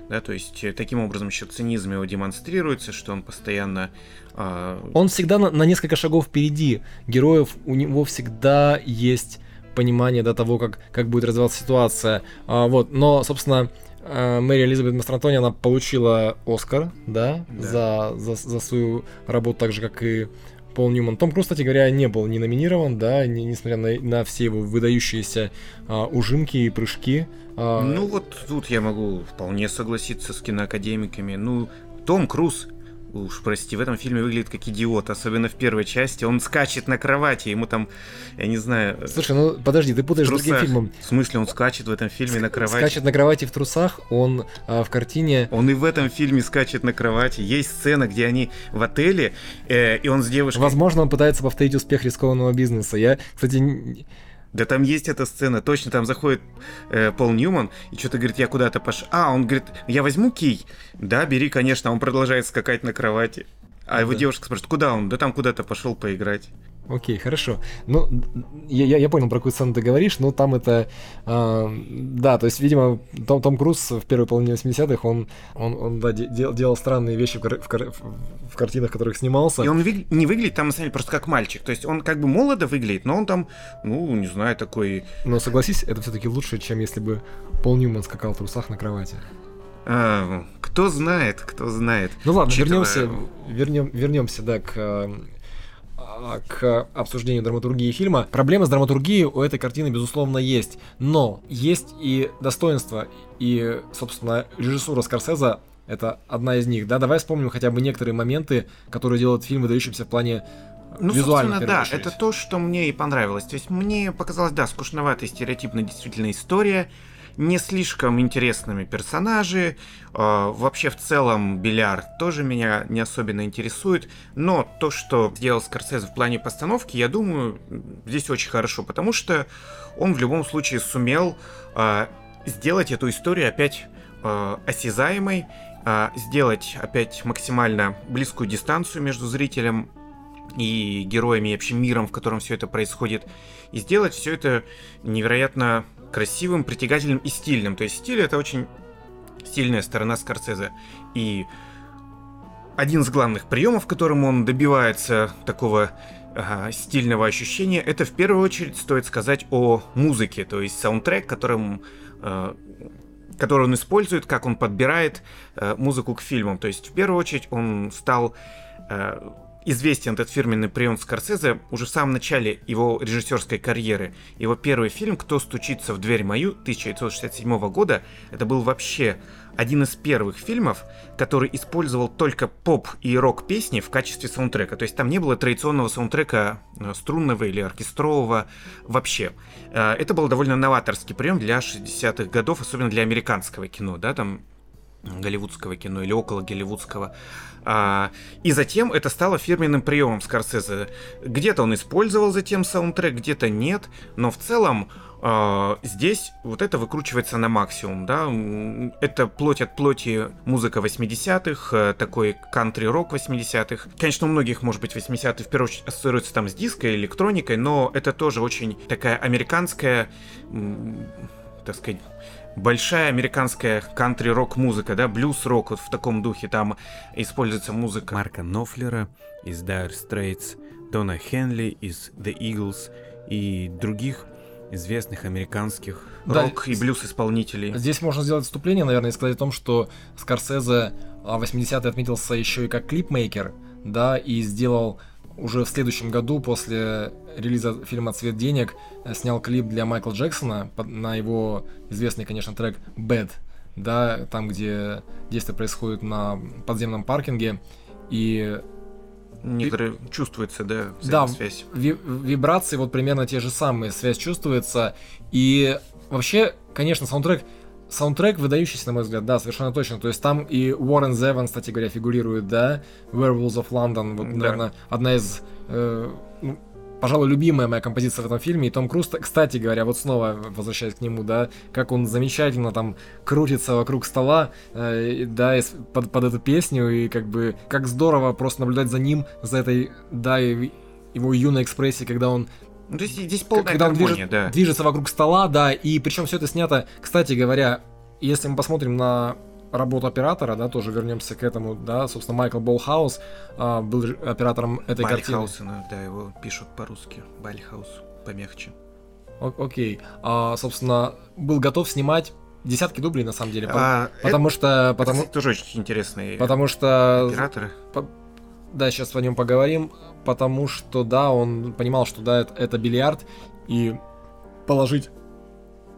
Speaker 3: Да, то есть э, таким образом еще цинизм его демонстрируется, что он постоянно...
Speaker 4: Э... Он всегда на, на несколько шагов впереди героев, у него всегда есть понимание до того, как, как будет развиваться ситуация. А, вот, но, собственно, э, Мэри Элизабет Мастрантони, она получила Оскар, да, да. За, за, за свою работу, так же, как и Пол Ньюман. Том Круз, кстати говоря, не был не номинирован, да, не, несмотря на, на все его выдающиеся а, ужимки и прыжки.
Speaker 3: А... Ну вот тут я могу вполне согласиться с киноакадемиками. Ну, Том Круз уж прости, в этом фильме выглядит как идиот, особенно в первой части. Он скачет на кровати, ему там, я не знаю...
Speaker 4: Слушай, ну подожди, ты путаешь с другим фильмом.
Speaker 3: В смысле, он скачет в этом фильме Ск- на кровати?
Speaker 4: Скачет на кровати в трусах, он а, в картине...
Speaker 3: Он и в этом фильме скачет на кровати. Есть сцена, где они в отеле, э, и он с девушкой...
Speaker 4: Возможно, он пытается повторить успех рискованного бизнеса. Я, кстати,
Speaker 3: да там есть эта сцена, точно там заходит э, Пол Ньюман и что-то говорит, я куда-то пошел. А, он говорит, я возьму кий. Да, бери, конечно, он продолжает скакать на кровати. А да. его девушка спрашивает, куда он? Да там куда-то пошел поиграть.
Speaker 4: Окей, хорошо. Ну, я, я понял, про какую сцену ты говоришь, но там это... Э, да, то есть, видимо, Том, Том Круз в первой половине 80-х, он, он, он да, дел, делал странные вещи в, в, в, в картинах, в которых снимался.
Speaker 3: И он ви- не выглядит там, на самом деле, просто как мальчик. То есть, он как бы молодо выглядит, но он там, ну, не знаю, такой...
Speaker 4: Но согласись, это все таки лучше, чем если бы Пол Ньюман скакал в трусах на кровати.
Speaker 3: А, кто знает, кто знает.
Speaker 4: Ну ладно, вернемся, вернем, вернемся, да, к а, к обсуждению драматургии фильма. Проблема с драматургией у этой картины, безусловно, есть. Но есть и достоинства. И, собственно, режиссура Скорсезе это одна из них. Да, давай вспомним хотя бы некоторые моменты, которые делают фильм выдающимся в плане
Speaker 3: Ну,
Speaker 4: Визуально,
Speaker 3: собственно, да,
Speaker 4: очередь.
Speaker 3: это то, что мне и понравилось. То есть мне показалось, да, скучноватая стереотипная действительно история, не слишком интересными персонажи. э, вообще, в целом, бильярд тоже меня не особенно интересует. Но то, что сделал Скорсезе в плане постановки, я думаю, здесь очень хорошо, потому что он в любом случае сумел э, сделать эту историю опять э, осязаемой, сделать опять максимально близкую дистанцию между зрителем и героями, и вообще миром, в котором все это происходит, и сделать все это невероятно красивым, притягательным и стильным. То есть стиль это очень сильная сторона Скорсезе. И один из главных приемов, которым он добивается такого ага, стильного ощущения, это в первую очередь стоит сказать о музыке, то есть саундтрек, которым э, который он использует, как он подбирает э, музыку к фильмам. То есть в первую очередь он стал э, известен этот фирменный прием Скорсезе уже в самом начале его режиссерской карьеры. Его первый фильм «Кто стучится в дверь мою» 1967 года, это был вообще один из первых фильмов, который использовал только поп и рок-песни в качестве саундтрека. То есть там не было традиционного саундтрека э, струнного или оркестрового вообще. Э, Это был довольно новаторский прием для 60-х годов, особенно для американского кино, да, там голливудского кино или около голливудского. А, и затем это стало фирменным приемом Скорсезе. Где-то он использовал затем саундтрек, где-то нет, но в целом а, здесь вот это выкручивается на максимум, да. Это плоть от плоти музыка 80-х, э, такой кантри-рок 80-х. Конечно, у многих, может быть, 80-е в первую очередь ассоциируются там с диско, электроникой, но это тоже очень такая американская, так сказать, большая американская кантри-рок музыка, да, блюз-рок вот в таком духе, там используется музыка.
Speaker 1: Марка Нофлера из Dire Straits, Дона Хенли из The Eagles и других известных американских
Speaker 4: Да,
Speaker 3: Рок и блюз-исполнителей.
Speaker 4: Здесь можно сделать вступление, наверное, и сказать о том, что Скорсезе а, в 80-е отметился еще и как клипмейкер, да, и сделал уже в следующем году, после релиза фильма «Цвет денег», э, снял клип для Майкла Джексона на его известный, конечно, трек «Bad», да, там, где действие происходит на подземном паркинге, и
Speaker 3: Некоторые чувствуется, да,
Speaker 4: Да,
Speaker 3: взаимосвязь.
Speaker 4: ви- вибрации вот примерно те же самые, связь чувствуется. И вообще, конечно, саундтрек Саундтрек выдающийся, на мой взгляд, да, совершенно точно. То есть там и Уоррен Зеван, кстати говоря, фигурирует, да, Werewolves of London, вот,
Speaker 3: Да.
Speaker 4: наверное, одна из, э, ну, пожалуй, любимая моя композиция в этом фильме. И Том Круз, кстати говоря, вот снова возвращаясь к нему, да, как он замечательно там крутится вокруг стола, э, да, под, под эту песню, и как бы, как здорово просто наблюдать за ним, за этой, да, его юной экспрессией, когда он
Speaker 3: Ну, то есть здесь полная
Speaker 4: когда он движет-
Speaker 3: да.
Speaker 4: движется вокруг стола, да, и причем все это снято, кстати говоря, если мы посмотрим на работу оператора, да, тоже вернемся к этому, да, собственно, Майкл Болхаус а, был оператором этой картины.
Speaker 3: Бальхаус, иногда его пишут по-русски. Бальхаус, помягче.
Speaker 4: О- окей, а, собственно, был готов снимать десятки дублей на самом деле, по-
Speaker 3: А,
Speaker 4: потому что,
Speaker 3: это,
Speaker 4: потому,
Speaker 3: кстати, тоже очень интересные
Speaker 4: потому что
Speaker 3: операторы.
Speaker 4: Да, сейчас о нем поговорим, потому что, да, он понимал, что, да, это, это бильярд, и положить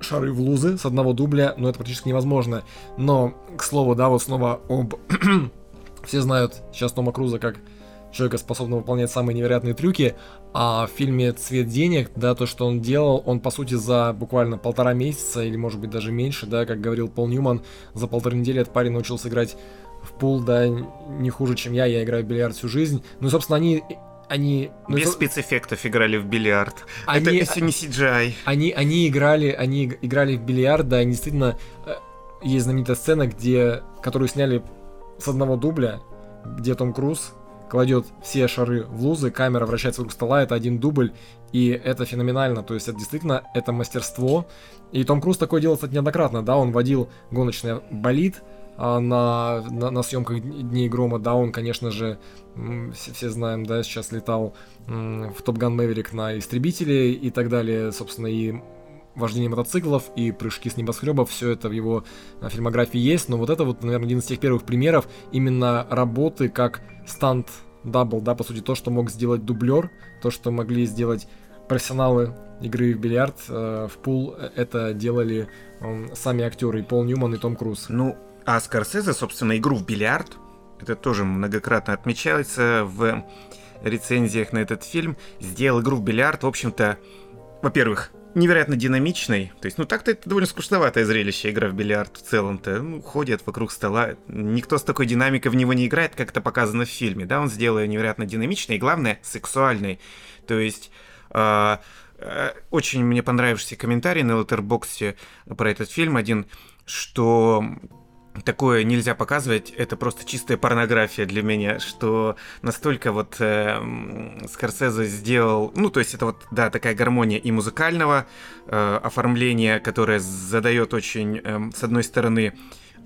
Speaker 4: шары в лузы с одного дубля, ну, это практически невозможно. Но, к слову, да, вот снова об... Все знают сейчас Тома Круза как человека, способного выполнять самые невероятные трюки, а в фильме «Цвет денег», да, то, что он делал, он, по сути, за буквально полтора месяца, или, может быть, даже меньше, да, как говорил Пол Ньюман, за полторы недели этот парень научился играть в пул, да, не хуже, чем я, я играю в бильярд всю жизнь. Ну, собственно, они... они ну,
Speaker 3: Без
Speaker 4: это-
Speaker 3: спецэффектов играли в бильярд. Это
Speaker 4: Они-
Speaker 3: если не CGI.
Speaker 4: они, они играли, они иг- играли в бильярд, да, и действительно э, есть знаменитая сцена, где, которую сняли с одного дубля, где Том Круз кладет все шары в лузы, камера вращается вокруг стола, это один дубль, и это феноменально, то есть это действительно, это мастерство, и Том Круз такое делал, кстати, неоднократно, да, он водил гоночный болид, на, на, на съемках Дней Грома, да, он, конечно же, все, все знаем, да, сейчас летал в Топ Ган Мэверик на истребителе и так далее, собственно, и вождение мотоциклов и прыжки с небоскребов, все это в его а, фильмографии есть, но вот это вот, наверное, один из тех первых примеров именно работы как stunt double, да, по сути, то, что мог сделать дублер, то, что могли сделать профессионалы игры в бильярд, э, в пул, э, это делали м, сами актеры, и Пол Ньюман, и Том Круз.
Speaker 3: Ну, а Скорсезе, собственно, игру в бильярд, это тоже многократно отмечается в рецензиях на этот фильм, сделал игру в бильярд, в общем-то, во-первых, невероятно динамичный. То есть, ну так-то это довольно скучноватое зрелище, игра в бильярд в целом-то. Ну, ходят вокруг стола. Никто с такой динамикой в него не играет, как это показано в фильме. Да, он сделал ее невероятно динамичной и, главное, сексуальной. То есть... Э, очень мне понравившийся комментарий на Лотербоксе про этот фильм один, что такое нельзя показывать, это просто чистая порнография для меня, что настолько вот э, Скорсезе сделал, ну то есть это вот, да, такая гармония и музыкального э, оформления, которая задает очень, э, с одной стороны,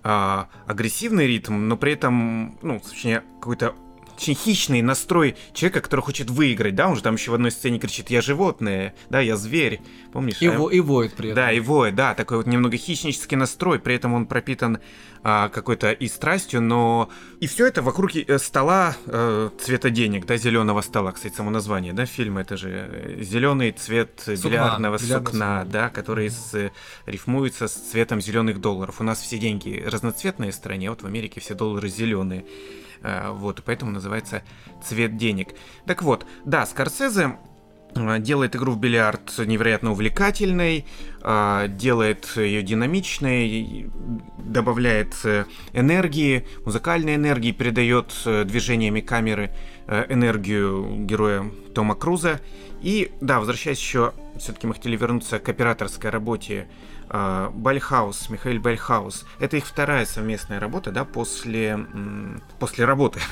Speaker 3: э, агрессивный ритм, но при этом, ну, точнее, какой-то очень хищный настрой человека, который хочет выиграть, да, он же там еще в одной сцене кричит, я животное, да, я зверь, помнишь?
Speaker 4: И, а? во, и воет при этом.
Speaker 3: Да, и воет, да, такой вот немного хищнический настрой, при этом он пропитан а, какой-то и страстью, но и все это вокруг э, стола э, цвета денег, да, зеленого стола, кстати, само название, да, фильма, это же э, зеленый цвет сукна, бильярдного сукна, сукна, да, который с, рифмуется с цветом зеленых долларов. У нас все деньги разноцветные в стране, а вот в Америке все доллары зеленые. Э, вот, и поэтому называется «Цвет денег». Так вот, да, Скорсезе э, делает игру в бильярд невероятно увлекательной, э, делает ее динамичной, добавляет энергии, музыкальной энергии, передает движениями камеры энергию героя Тома Круза. И, да, возвращаясь еще, все-таки мы хотели вернуться к операторской работе Бальхаус, Михаил Бальхаус. Это их вторая совместная работа, да, после, после работы.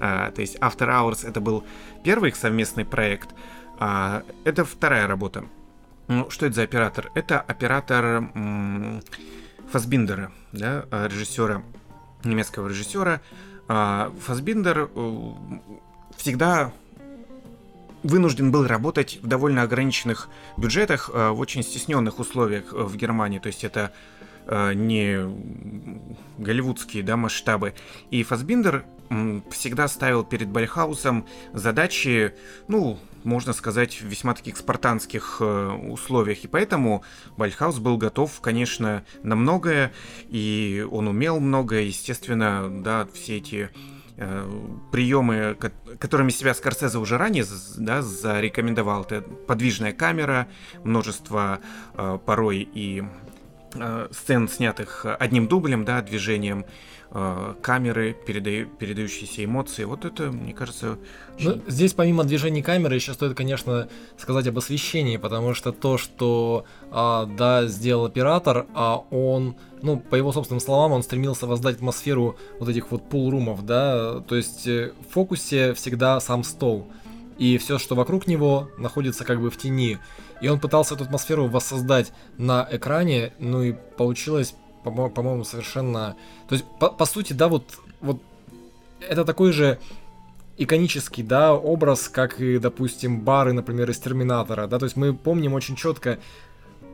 Speaker 3: А, то есть After Hours это был первый их совместный проект, а это вторая работа. Ну, что это за оператор? Это оператор Фасбиндера, да, режиссера, немецкого режиссера. Фасбиндер э, всегда вынужден был работать в довольно ограниченных бюджетах, э, в очень стесненных условиях э, в Германии. То есть это э, не голливудские да, масштабы. И Фасбиндер всегда ставил перед Бальхаусом задачи, ну, можно сказать, в весьма таких спартанских условиях. И поэтому Бальхаус был готов, конечно, на многое, и он умел многое. Естественно, да, все эти приемы, которыми себя Скорсезе уже ранее да, зарекомендовал. Это подвижная камера, множество э, порой и э, сцен, снятых одним дублем, да, движением э, камеры, переда... передающиеся эмоции. Вот это, мне кажется...
Speaker 4: Ну, здесь помимо движений камеры еще стоит, конечно, сказать об освещении, потому что то, что, э, да, сделал оператор, а он ну, по его собственным словам, он стремился воздать атмосферу вот этих вот пулрумов, да, то есть э, в фокусе всегда сам стол, и все, что вокруг него, находится как бы в тени. И он пытался эту атмосферу воссоздать на экране, ну и получилось, по-моему, совершенно... То есть, по, по сути, да, вот, вот это такой же иконический, да, образ, как и, допустим, бары, например, из Терминатора, да, то есть мы помним очень четко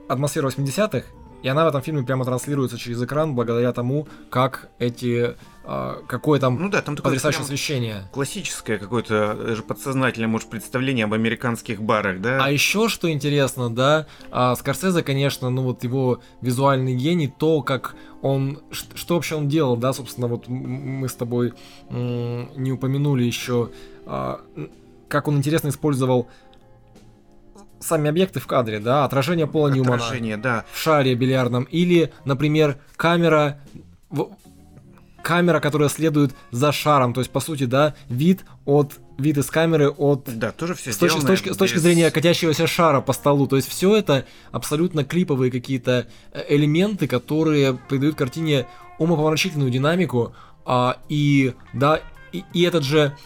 Speaker 4: атмосферу 80-х, и она в этом фильме прямо транслируется через экран благодаря тому, как эти а, какое там, ну да, там потрясающее освещение.
Speaker 3: Классическое какое-то даже подсознательное, может, представление об американских барах, да?
Speaker 4: А еще что интересно, да, а, Скорсезе, конечно, ну вот его визуальный гений, то, как он, что вообще он делал, да, собственно, вот мы с тобой не упомянули еще, а, как он интересно использовал сами объекты в кадре, да, отражение Пола Ньюмана
Speaker 3: отражение, да.
Speaker 4: в шаре бильярдном, или, например, камера, камера, которая следует за шаром, то есть, по сути, да, вид от вид из камеры от
Speaker 3: да тоже все
Speaker 4: с точки, с точки, без... с точки зрения катящегося шара по столу. То есть все это абсолютно клиповые какие-то э, элементы которые придают картине умопомрачительную динамику. А, и да и, и этот же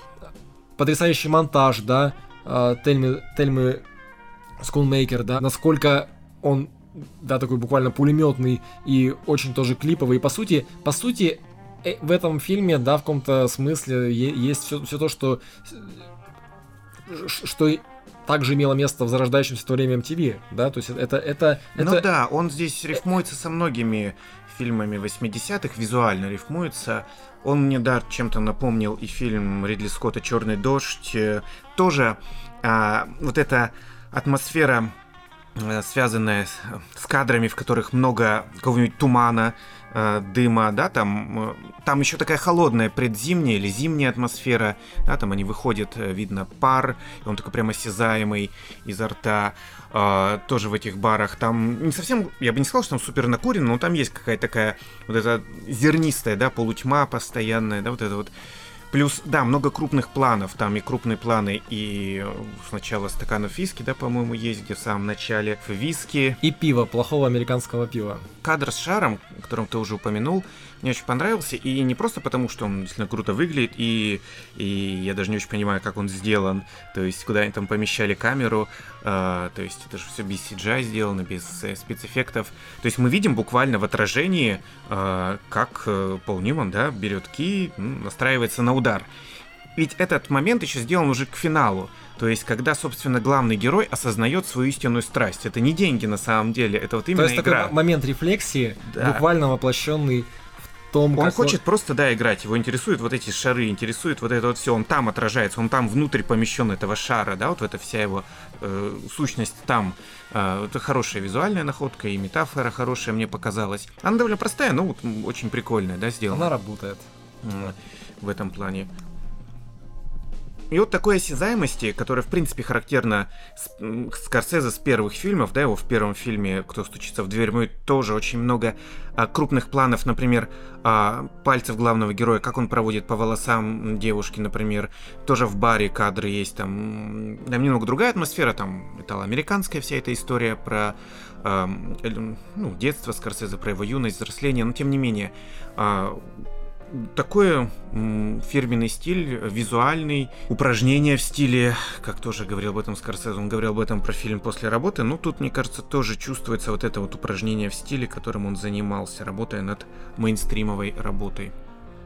Speaker 4: потрясающий монтаж да а, Тельмы, Тельмы Schoolmaker, да, насколько он, да, такой буквально пулеметный и очень тоже клиповый. И по сути, по сути, э, в этом фильме, да, в каком-то смысле есть все, все то, что что также имело место в зарождающемся в то время MTV, да, то есть это, это,
Speaker 3: это... Ну да, он здесь рифмуется со многими фильмами 80-х, визуально рифмуется. Он мне, да, чем-то напомнил и фильм Ридли Скотта «Черный дождь». Тоже а, вот это атмосфера э, связанное с, кадрами, в которых много какого-нибудь тумана, э, дыма, да, там, э, там еще такая холодная предзимняя или зимняя атмосфера, да, там они выходят, видно пар, и он такой прямо осязаемый изо рта, э, тоже в этих барах, там не совсем, я бы не сказал, что там супер накурено, но там есть какая-то такая вот эта зернистая, да, полутьма постоянная, да, вот это вот Плюс, да, много крупных планов. Там и крупные планы, и сначала стаканов виски, да, по-моему, есть, где в самом начале виски.
Speaker 4: И пиво, плохого американского пива.
Speaker 3: Кадр с шаром, о котором ты уже упомянул, мне очень понравился. И не просто потому, что он действительно круто выглядит, и, и я даже не очень понимаю, как он сделан. То есть, куда они там помещали камеру. Э, то есть, это же все без CGI сделано, без э, спецэффектов. То есть, мы видим буквально в отражении, э, как э, Пол Ньюман, да, берет ки, настраивается на удар. Ведь этот момент еще сделан уже к финалу. То есть, когда, собственно, главный герой осознает свою истинную страсть. Это не деньги на самом деле, это вот именно
Speaker 4: То есть
Speaker 3: игра.
Speaker 4: такой момент рефлексии,
Speaker 3: Да.
Speaker 4: буквально воплощенный том,
Speaker 3: Он хочет просто, да, играть. Его интересуют вот эти шары, интересует вот это вот все. Он там отражается, он там внутрь помещен этого шара, да, вот эта вся его э, сущность там. Э, это хорошая визуальная находка и метафора хорошая мне показалась. Она довольно простая, но вот очень прикольная, да, сделана.
Speaker 4: она работает.
Speaker 3: В этом плане. И вот такой осязаемости, которая, в принципе, характерна с, Скорсезе с первых фильмов, да, его в первом фильме «Кто стучится в дверь мой» тоже очень много а, крупных планов, например, а, пальцев главного героя, как он проводит по волосам девушки, например, тоже в баре кадры есть, там, там немного другая атмосфера, там, итало-американская вся эта история про эль- ну, детство Скорсезе, про его юность, взросление, но тем не менее, а, такой фирменный стиль, э, визуальный, упражнения в стиле, как тоже говорил об этом Скорсезе, он говорил об этом про фильм после работы, но тут, мне кажется, тоже чувствуется вот это вот упражнение в стиле, которым он занимался, работая над мейнстримовой работой.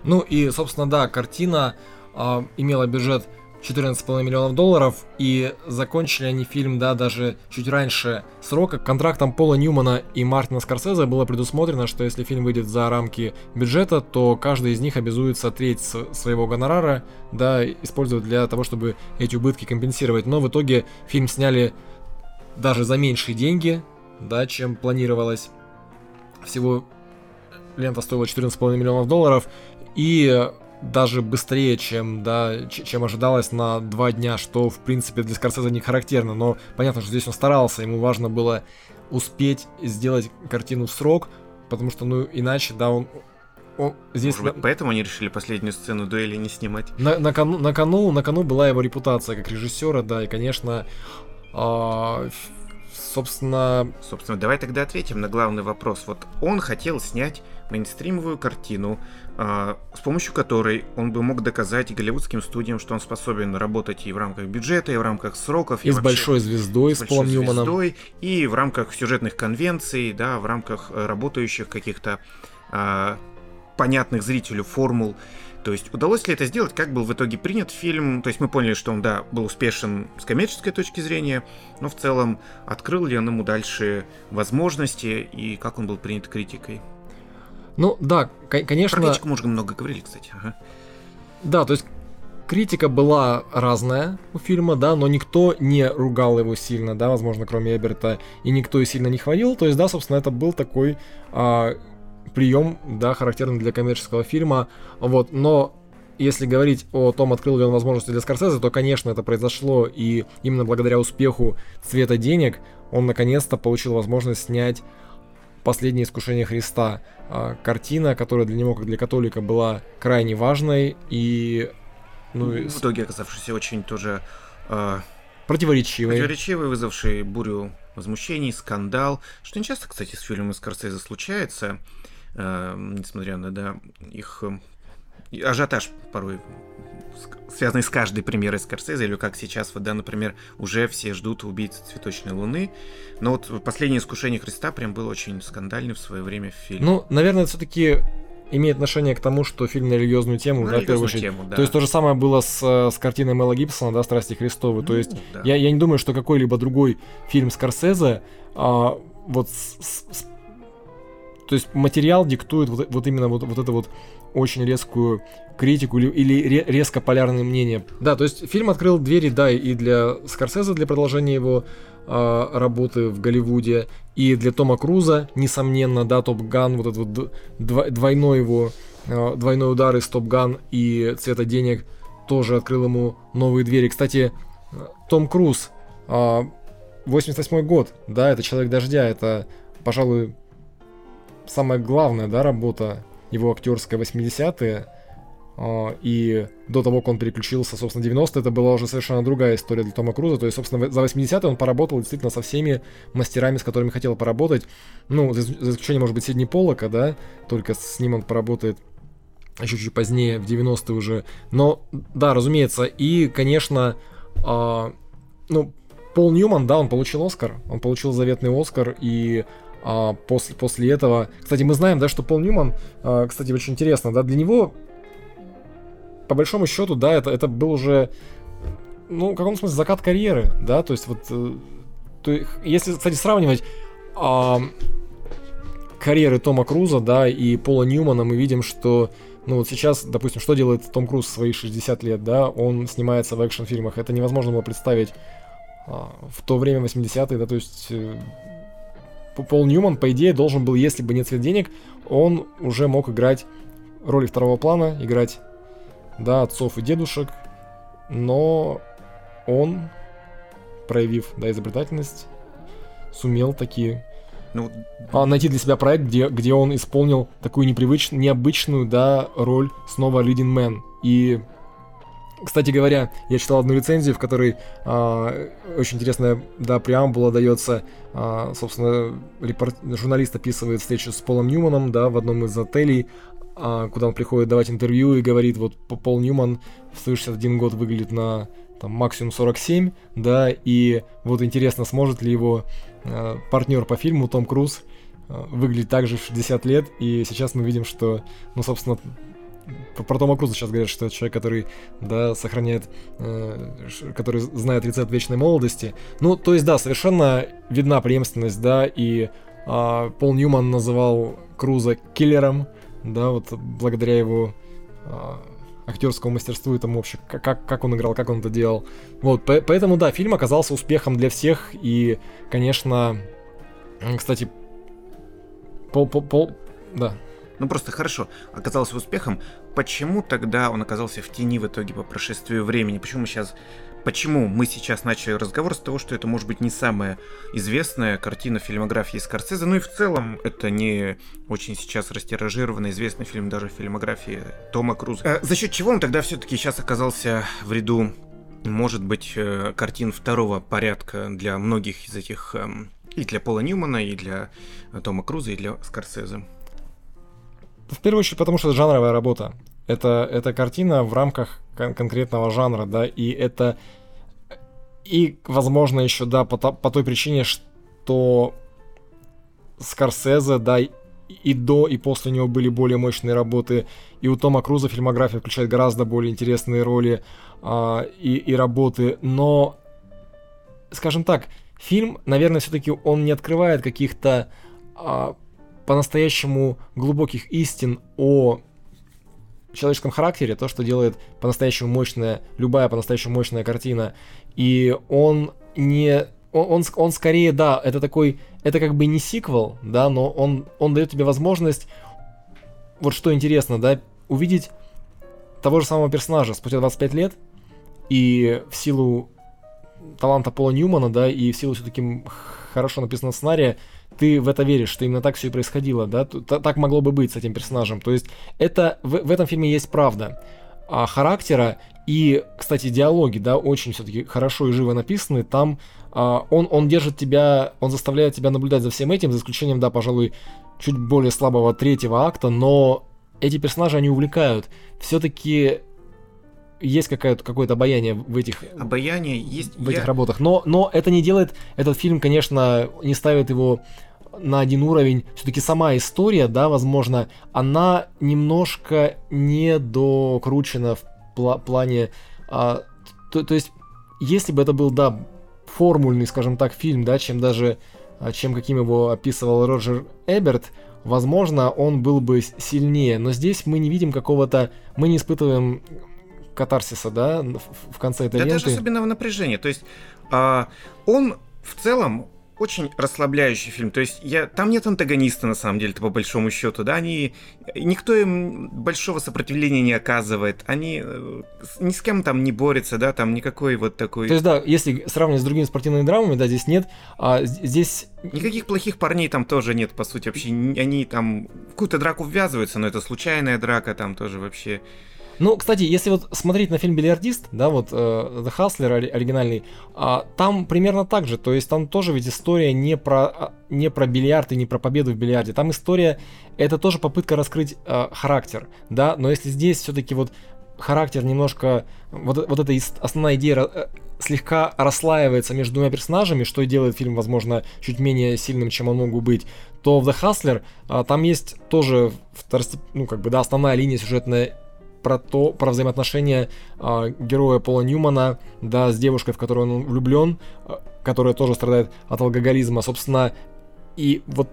Speaker 4: Ну и, собственно, да, картина а, имела бюджет 14,5 миллионов долларов, и закончили они фильм, да, даже чуть раньше срока. Контрактом Пола Ньюмана и Мартина Скорсезе было предусмотрено, что если фильм выйдет за рамки бюджета, то каждый из них обязуется треть своего гонорара, да, использовать для того, чтобы эти убытки компенсировать. Но в итоге фильм сняли даже за меньшие деньги, да, чем планировалось. Всего лента стоила 14,5 миллионов долларов, и даже быстрее, чем, да, чем ожидалось на два дня, что, в принципе, для Скорсезе не характерно, но понятно, что здесь он старался, ему важно было успеть сделать картину в срок, потому что, ну, иначе, да, он... он- здесь
Speaker 3: Может быть, поэтому они решили последнюю сцену дуэли не снимать?
Speaker 4: на, на, кону, на, кону, на кону была его репутация как режиссера, да, и, конечно, ф- собственно,
Speaker 3: Собственно, давай тогда ответим на главный вопрос. Вот он хотел снять мейнстримовую картину, с помощью которой он бы мог доказать голливудским студиям, что он способен работать и в рамках бюджета, и в рамках сроков,
Speaker 4: и с
Speaker 3: вообще
Speaker 4: большой звездой,
Speaker 3: с
Speaker 4: с Полом Ньюманом.
Speaker 3: звездой, и в рамках сюжетных конвенций, да, в рамках э, работающих каких-то а, понятных зрителю формул. То есть удалось ли это сделать, как был в итоге принят фильм? То есть мы поняли, что он, да, был успешен с коммерческой точки зрения, но в целом открыл ли он ему дальше возможности и как он был принят критикой?
Speaker 4: Ну, да, ко-
Speaker 3: Про
Speaker 4: конечно...
Speaker 3: критику мы уже много говорили, кстати. ага.
Speaker 4: Да, то есть критика была разная у фильма, да, но никто не ругал его сильно, да, возможно, кроме Эберта, и никто и сильно не хвалил. То есть, да, собственно, это был такой а, прием, да, характерный для коммерческого фильма. Вот, но если говорить о том, открыл ли он возможности для Скорсезе, то, конечно, это произошло, и именно благодаря успеху «Цвета денег» он наконец-то получил возможность снять «Последнее искушение Христа». А, Картина, которая для него, как для католика, была крайне важной и ну, и
Speaker 3: в итоге оказавшийся очень тоже э,
Speaker 4: противоречивой.
Speaker 3: Противоречивый, вызвавший бурю возмущений, скандал, что не часто, кстати, с фильмами Скорсезе случается, э, несмотря на да, их ажиотаж порой связанный с каждой премьерой Скорсезе, или как сейчас, вот, да, например, уже все ждут убийцы цветочной луны, но вот последнее искушение Христа прям был очень скандальный в свое время фильм.
Speaker 4: Ну, наверное, все-таки имеет отношение к тому, что фильм на религиозную тему,
Speaker 3: На
Speaker 4: да, в первую очередь.
Speaker 3: тему, да.
Speaker 4: То есть то же самое было с, э, с картиной Мела Гибсона, да, «Страсти Христовы». то
Speaker 3: Ну,
Speaker 4: есть
Speaker 3: да.
Speaker 4: я, я не думаю, что какой-либо другой фильм Скорсезе а, вот с- с- с- то есть материал диктует вот, вот именно вот, вот это вот очень резкую критику или, или ре- резко полярные мнения. Да, то есть фильм открыл двери, да, и для Скорсезе, для продолжения его э, работы в Голливуде. И для Тома Круза, несомненно, да, Топ Ган, вот этот вот дв- двойной его, э, двойной удар из Топ Ган и Цвета денег тоже открыл ему новые двери. Кстати, Том Круз, э, 88 год, да, это Человек Дождя, это, пожалуй, самая главная, да, работа его актерская 80-е. А, и до того, как он переключился, собственно, 90 это была уже совершенно другая история для Тома Круза. То есть, собственно, за 80-е он поработал действительно со всеми мастерами, с которыми хотел поработать. Ну, за, исключением, может быть, Сидни Поллока, да, только с ним он поработает еще чуть позднее, в 90-е уже. Но, да, разумеется, и, конечно, э, ну, Пол Ньюман, да, он получил Оскар, он получил заветный Оскар, и а, после, после этого... Кстати, мы знаем, да, что Пол Ньюман, а, кстати, очень интересно, да, для него, по большому счету, да, это, это был уже, ну, в каком смысле, закат карьеры, да, то есть вот, э, то, если, кстати, сравнивать а, карьеры Тома Круза, да, и Пола Ньюмана, мы видим, что ну вот сейчас, допустим, что делает Том Круз в свои 60 лет, да, он снимается в экшн-фильмах, это невозможно было представить а, в то время 80-е, да, то есть э, Пол Ньюман, по идее, должен был, если бы не цвет денег, он уже мог играть роли второго плана, играть, да, отцов и дедушек, но он, проявив, да, изобретательность, сумел такие ну, а, найти для себя проект, где, где он исполнил такую непривычную, необычную, да, роль снова Leading Man. И кстати говоря, я читал одну рецензию, в которой э, очень интересная, да, преамбула дается. Э, собственно, репорт... журналист описывает встречу с Полом Ньюманом, да, в одном из отелей, э, куда он приходит давать интервью и говорит, вот Пол Ньюман в 161 год выглядит на там, максимум 47, да, и вот интересно, сможет ли его э, партнер по фильму Том Круз выглядеть так же в 60 лет, и сейчас мы видим, что, ну, собственно, про Тома Круза сейчас говорят, что это человек, который, да, сохраняет, э, который знает рецепт вечной молодости. Ну, то есть, да, совершенно видна преемственность, да, и э, Пол Ньюман называл Круза киллером, да, вот благодаря его э, актерскому мастерству и тому вообще, как, как он играл, как он это делал. Вот, по поэтому, да, фильм оказался успехом для всех, и, конечно, кстати, Пол, Пол, Пол, да,
Speaker 3: ну просто хорошо, оказался успехом. Почему тогда он оказался в тени в итоге по прошествию времени? Почему сейчас Почему мы сейчас начали разговор с того, что это может быть не самая известная картина фильмографии Скорсезе, ну и в целом это не очень сейчас растиражированный известный фильм даже фильмографии Тома Круза. А за счет чего он тогда все-таки сейчас оказался в ряду, может быть, э, картин второго порядка для многих из этих эм, и для Пола Ньюмана, и для Тома Круза, и для Скорсезе?
Speaker 4: В первую очередь, потому что это жанровая работа. Это, это картина в рамках кон- конкретного жанра, да, и это... И, возможно, еще, да, по, по той причине, что Скорсезе, да, и до, и после него были более мощные работы. И у Тома Круза фильмография включает гораздо более интересные роли а, и, и работы. Но, скажем так, фильм, наверное, все-таки он не открывает каких-то а, по-настоящему глубоких истин о человеческом характере, то, что делает по-настоящему мощная, любая по-настоящему мощная картина. И он не... Он, он, он скорее, да, это такой... Это как бы не сиквел, да, но он, он дает тебе возможность... Вот что интересно, да, увидеть того же самого персонажа спустя 25 лет, и в силу таланта Пола Ньюмана, да, и в силу все-таки хорошо написанного сценария, ты в это веришь, что именно так все и происходило, да, так могло бы быть с этим персонажем. То есть это в, в этом фильме есть правда. А характера и, кстати, диалоги, да, очень все-таки хорошо и живо написаны. Там а, он, он держит тебя, он заставляет тебя наблюдать за всем этим, за исключением, да, пожалуй, чуть более слабого третьего акта, но эти персонажи, они увлекают. Все-таки есть какое-то какое-то обаяние в этих
Speaker 3: обаяние есть
Speaker 4: в этих я... работах, но но это не делает этот фильм, конечно, не ставит его на один уровень. Все-таки сама история, да, возможно, она немножко недокручена в пла- плане, а, то, то есть, если бы это был, да, формульный, скажем так, фильм, да, чем даже, а, чем каким его описывал Роджер Эберт, возможно, он был бы сильнее. Но здесь мы не видим какого-то, мы не испытываем катарсиса, да, в конце этой
Speaker 3: да
Speaker 4: ленты.
Speaker 3: даже особенного напряжения. То есть а, он в целом очень расслабляющий фильм. То есть я, там нет антагониста, на самом деле, по большому счету. Да? Они, никто им большого сопротивления не оказывает. Они э, ни с кем там не борются, да, там никакой вот такой...
Speaker 4: То есть, да, если сравнивать с другими спортивными драмами, да, здесь нет, а здесь...
Speaker 3: Никаких плохих парней там тоже нет, по сути, вообще. Они там в какую-то драку ввязываются, но это случайная драка там тоже вообще...
Speaker 4: Ну, кстати, если вот смотреть на фильм «Бильярдист», да, вот э, The Hustler оригинальный, э, там примерно так же, то есть там тоже ведь история не про, а, не про бильярд и не про победу в бильярде, там история, это тоже попытка раскрыть э, характер, да, но если здесь все-таки вот характер немножко, вот, вот эта основная идея э, слегка расслаивается между двумя персонажами, что и делает фильм, возможно, чуть менее сильным, чем он мог бы быть, то в The Hustler а, там есть тоже второстеп... ну, как бы, да, основная линия сюжетная про то, про взаимоотношения э, героя Пола Ньюмана, да, с девушкой, в которую он влюблен, э, которая тоже страдает от алкоголизма, собственно, и вот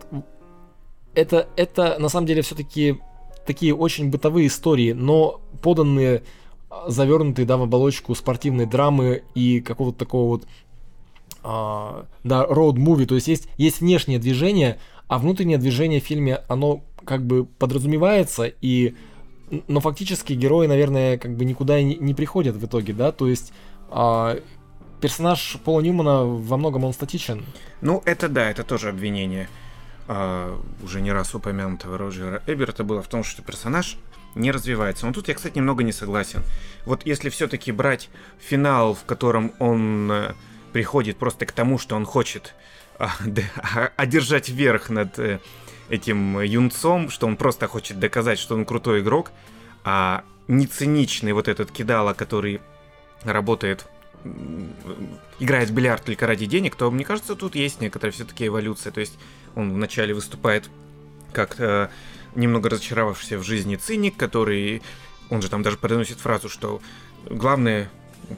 Speaker 4: это, это на самом деле все-таки такие очень бытовые истории, но поданные, завернутые, да, в оболочку спортивной драмы и какого-то такого вот, э, да, роуд-муви, то есть есть, есть внешнее движение, а внутреннее движение в фильме, оно как бы подразумевается, и но фактически герои, наверное, как бы никуда и не, приходят в итоге, да, то есть а, персонаж Пола Ньюмана во многом он статичен.
Speaker 3: Ну, это да, это тоже обвинение а, уже не раз упомянутого Роджера Эберта было в том, что персонаж не развивается. Но тут я, кстати, немного не согласен. Вот если все-таки брать финал, в котором он э, приходит просто к тому, что он хочет а, одержать верх над э, этим юнцом, что он просто хочет доказать, что он крутой игрок, а не циничный вот этот кидала, который работает играет в бильярд только ради денег, то мне кажется, тут есть некоторая все-таки эволюция. То есть он вначале выступает как э, немного разочаровавшийся в жизни циник, который, он же там даже произносит фразу, что главное,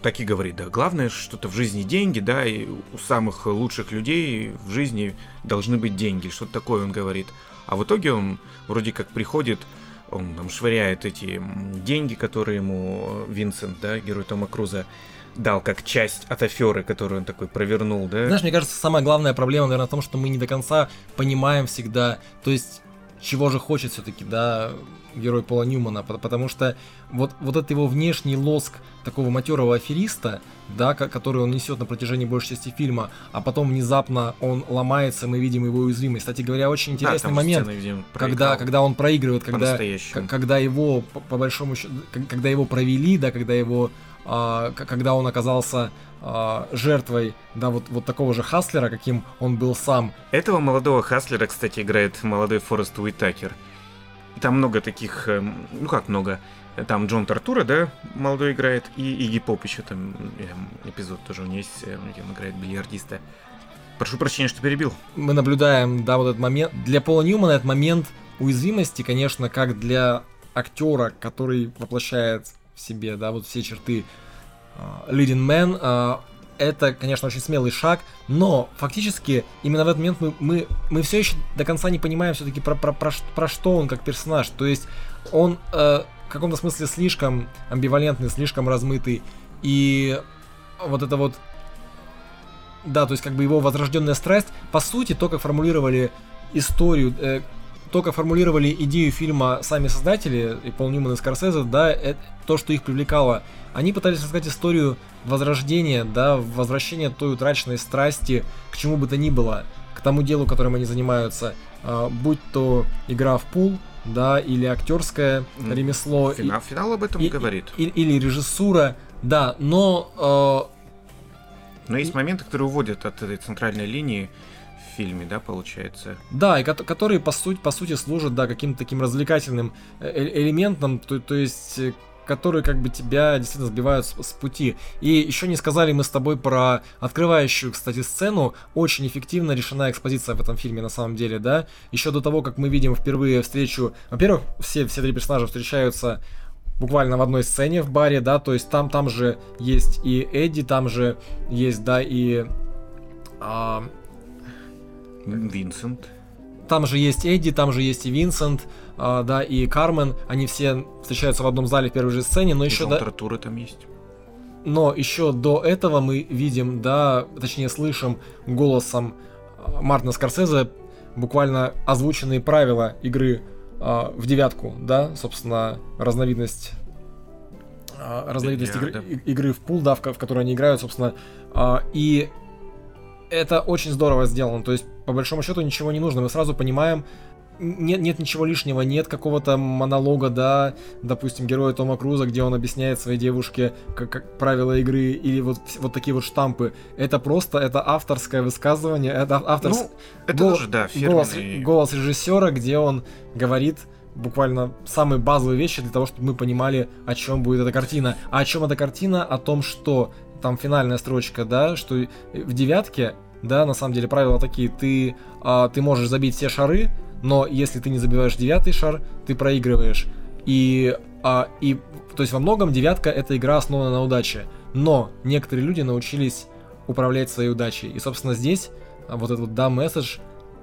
Speaker 3: так и говорит, да, главное что-то в жизни деньги, да, и у самых лучших людей в жизни должны быть деньги, что-то такое он говорит. А в итоге он вроде как приходит, он там швыряет эти деньги, которые ему Винсент, да, герой Тома Круза, дал как часть от аферы, которую он такой провернул, да?
Speaker 4: Знаешь, мне кажется, самая главная проблема, наверное, в том, что мы не до конца понимаем всегда, то есть чего же хочет все-таки, да, герой Пола Ньюмана, потому что вот, вот этот его внешний лоск такого матерого афериста, да, который он несет на протяжении большей части фильма, а потом внезапно он ломается, мы видим его уязвимость. Кстати говоря, очень интересный да, момент, видим, когда, когда он проигрывает, когда, когда его, по, по большому счету, когда его провели, да, когда его а, когда он оказался а, жертвой, да, вот, вот такого же Хаслера, каким он был сам.
Speaker 3: Этого молодого Хаслера, кстати, играет молодой Форест Уитакер. Там много таких, эм, ну как много, там Джон Тартура, да, молодой играет, и Игги Поп еще там эм, эпизод тоже у него есть, э, где он играет бильярдиста. Прошу прощения, что перебил.
Speaker 4: Мы наблюдаем, да, вот этот момент. Для Пола Ньюмана этот момент уязвимости, конечно, как для актера, который воплощает в себе, да, вот все черты uh, Leading Man, uh, это, конечно, очень смелый шаг, но фактически именно в этот момент мы, мы, мы все еще до конца не понимаем все-таки про, про, про, про что он как персонаж. То есть он э, в каком-то смысле слишком амбивалентный, слишком размытый. И вот это вот... Да, то есть как бы его возрожденная страсть, по сути, то, как формулировали историю, э, только формулировали идею фильма сами создатели, и Пол Ньюман и Скорсезе, да, это то, что их привлекало. Они пытались рассказать историю возрождения, да, возвращения той утраченной страсти к чему бы то ни было, к тому делу, которым они занимаются, э, будь то игра в пул, да, или актерское ремесло.
Speaker 3: Финал, и, финал об этом и, говорит.
Speaker 4: И, или режиссура, да, но... Э,
Speaker 3: но есть моменты, которые уводят от этой центральной линии, фильме, да, получается?
Speaker 4: Да, и которые по сути, по сути служат, да, каким-то таким развлекательным э, э, элементом, то, то есть э, которые как бы тебя действительно сбивают с, с пути. И еще не сказали мы с тобой про открывающую, кстати, сцену. Очень эффективно решена экспозиция в этом фильме на самом деле, да. Еще до того, как мы видим впервые встречу... Во-первых, все, все три персонажа встречаются буквально в одной сцене в баре, да, то есть там, там же есть и Эдди, там же есть, да, и а,
Speaker 3: Винсент.
Speaker 4: Там же есть Эдди, там же есть и Винсент, э, да, и Кармен. Они все встречаются в одном зале в первой же сцене, но и еще...
Speaker 3: Да... Тартура там есть.
Speaker 4: но еще до этого мы видим, да, точнее слышим голосом а, Мартина Скорсезе буквально озвученные правила игры э, в девятку, да, собственно, разновидность э, разновидность игры, игры в пул, да, в, в которой они играют, собственно, э, и это очень здорово сделано, то есть по большому счету ничего не нужно, мы сразу понимаем, нет, нет ничего лишнего, нет какого-то монолога, да, допустим, героя Тома Круза, где он объясняет своей девушке как, как правила игры или вот, вот такие вот штампы. Это просто, это авторское высказывание, это авторс...
Speaker 3: Ну, это
Speaker 4: голос,
Speaker 3: тоже, да,
Speaker 4: голос,
Speaker 3: фирменный...
Speaker 4: голос режиссера, где он говорит буквально самые базовые вещи для того, чтобы мы понимали, о чем будет эта картина. А о чем эта картина? О том, что там финальная строчка, да, что в девятке, да, на самом деле правила такие, ты, а, ты можешь забить все шары, но если ты не забиваешь девятый шар, ты проигрываешь. И, а, и то есть во многом девятка это игра основана на удаче. Но некоторые люди научились управлять своей удачей. И, собственно, здесь а, вот этот да месседж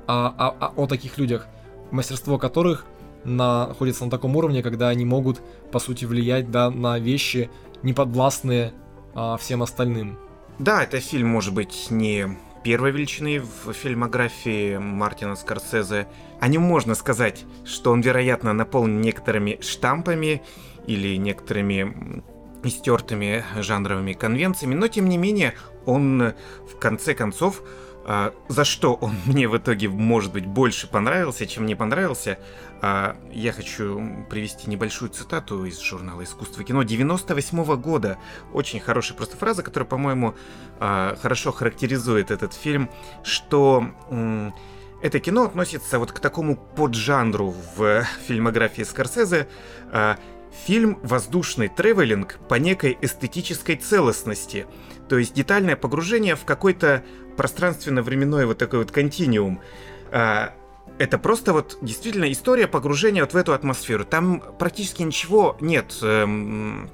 Speaker 4: о, о, о, о таких людях, мастерство которых находится на таком уровне, когда они могут, по сути, влиять да, на вещи, не подвластные а, всем остальным.
Speaker 3: Да, это фильм, может быть, не первой величины в фильмографии Мартина Скорсезе. О нем можно сказать, что он, вероятно, наполнен некоторыми штампами или некоторыми истертыми жанровыми конвенциями, но тем не менее он в конце концов а, за что он мне в итоге, может быть, больше понравился, чем не понравился, а, я хочу привести небольшую цитату из журнала «Искусство кино» 98 -го года. Очень хорошая просто фраза, которая, по-моему, а, хорошо характеризует этот фильм, что это кино относится вот к такому поджанру в фильмографии Скорсезе, фильм «Воздушный тревелинг» по некой эстетической целостности, то есть детальное погружение в какой-то пространственно-временной вот такой вот континуум. А, это просто вот действительно история погружения вот в эту атмосферу. Там практически ничего нет эм,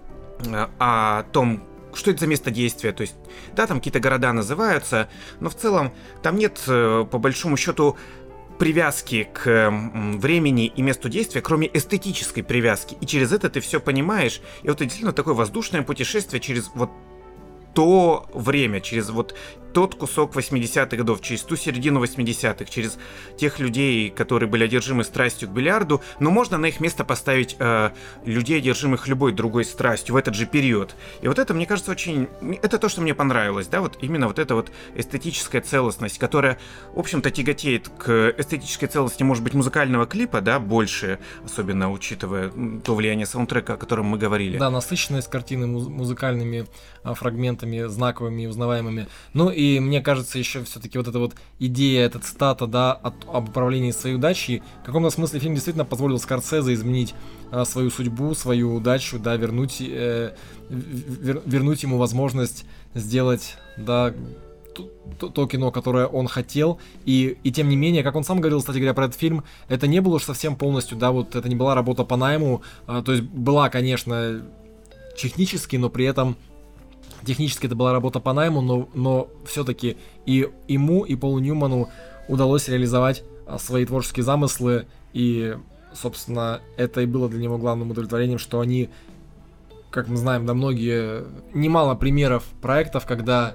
Speaker 3: о том, что это за место действия. То есть, да, там какие-то города называются, но в целом там нет, э, по большому счету, привязки к времени и месту действия, кроме эстетической привязки. И через это ты все понимаешь. И вот действительно такое воздушное путешествие через вот то время, через вот тот кусок 80-х годов, через ту середину 80-х, через тех людей, которые были одержимы страстью к бильярду, но можно на их место поставить э, людей, одержимых любой другой страстью в этот же период. И вот это, мне кажется, очень... Это то, что мне понравилось, да, вот именно вот эта вот эстетическая целостность, которая, в общем-то, тяготеет к эстетической целостности, может быть, музыкального клипа, да, больше, особенно учитывая то влияние саундтрека, о котором мы говорили.
Speaker 4: Да, насыщенность картины муз- музыкальными а, фрагментами, знаковыми и узнаваемыми. Ну и мне кажется, еще все-таки вот эта вот идея, эта цитата, да, от, об управлении своей удачей, в каком-то смысле фильм действительно позволил Скорсезе изменить а, свою судьбу, свою удачу, да, вернуть, э, вер, вернуть ему возможность сделать, да, то, то кино, которое он хотел, и, и тем не менее, как он сам говорил, кстати говоря, про этот фильм, это не было уж совсем полностью, да, вот это не была работа по найму, а, то есть была, конечно, технически, но при этом Технически это была работа по найму, но, но все-таки и ему, и Полу Ньюману удалось реализовать а, свои творческие замыслы, и, собственно, это и было для него главным удовлетворением, что они, как мы знаем, да многие, немало примеров проектов, когда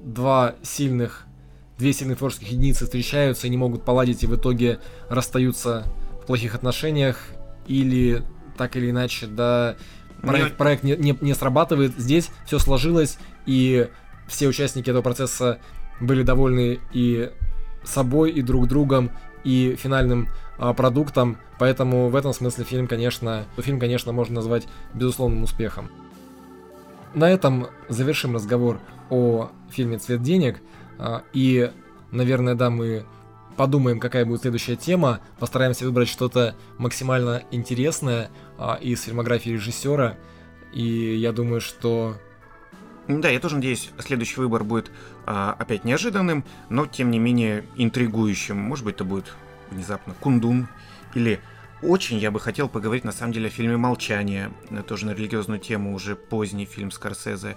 Speaker 4: два сильных, две сильных творческих единицы встречаются и не могут поладить, и в итоге расстаются в плохих отношениях, или так или иначе, да, проект, проект не, не, не срабатывает. Здесь все сложилось, и все участники этого процесса были довольны и собой, и друг другом, и финальным а, продуктом. Поэтому в этом смысле фильм, конечно, фильм, конечно, можно назвать безусловным успехом. На этом завершим разговор о фильме «Цвет денег». А, и, наверное, да, мы подумаем, какая будет следующая тема, постараемся выбрать что-то максимально интересное а, из фильмографии режиссера, и я думаю, что...
Speaker 3: Да, я тоже надеюсь, следующий выбор будет а, опять неожиданным, но тем не менее интригующим. Может быть, это будет внезапно Кундун или очень я бы хотел поговорить на самом деле о фильме «Молчание», тоже на религиозную тему, уже поздний фильм Скорсезе.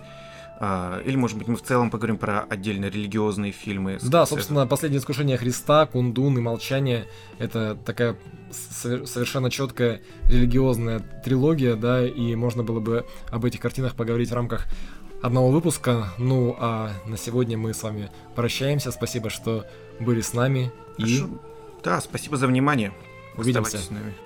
Speaker 3: А, или, может быть, мы в целом поговорим про отдельно религиозные фильмы.
Speaker 4: Да, собственно, «Последнее искушение Христа», «Кундун» и «Молчание» — это такая совершенно четкая религиозная трилогия, да, и можно было бы об этих картинах поговорить в рамках одного выпуска. Ну, а на сегодня мы с вами прощаемся. Спасибо, что были с нами. И
Speaker 3: Хорошо. Да, спасибо за внимание.
Speaker 4: Увидимся.
Speaker 3: Оставайтесь с нами.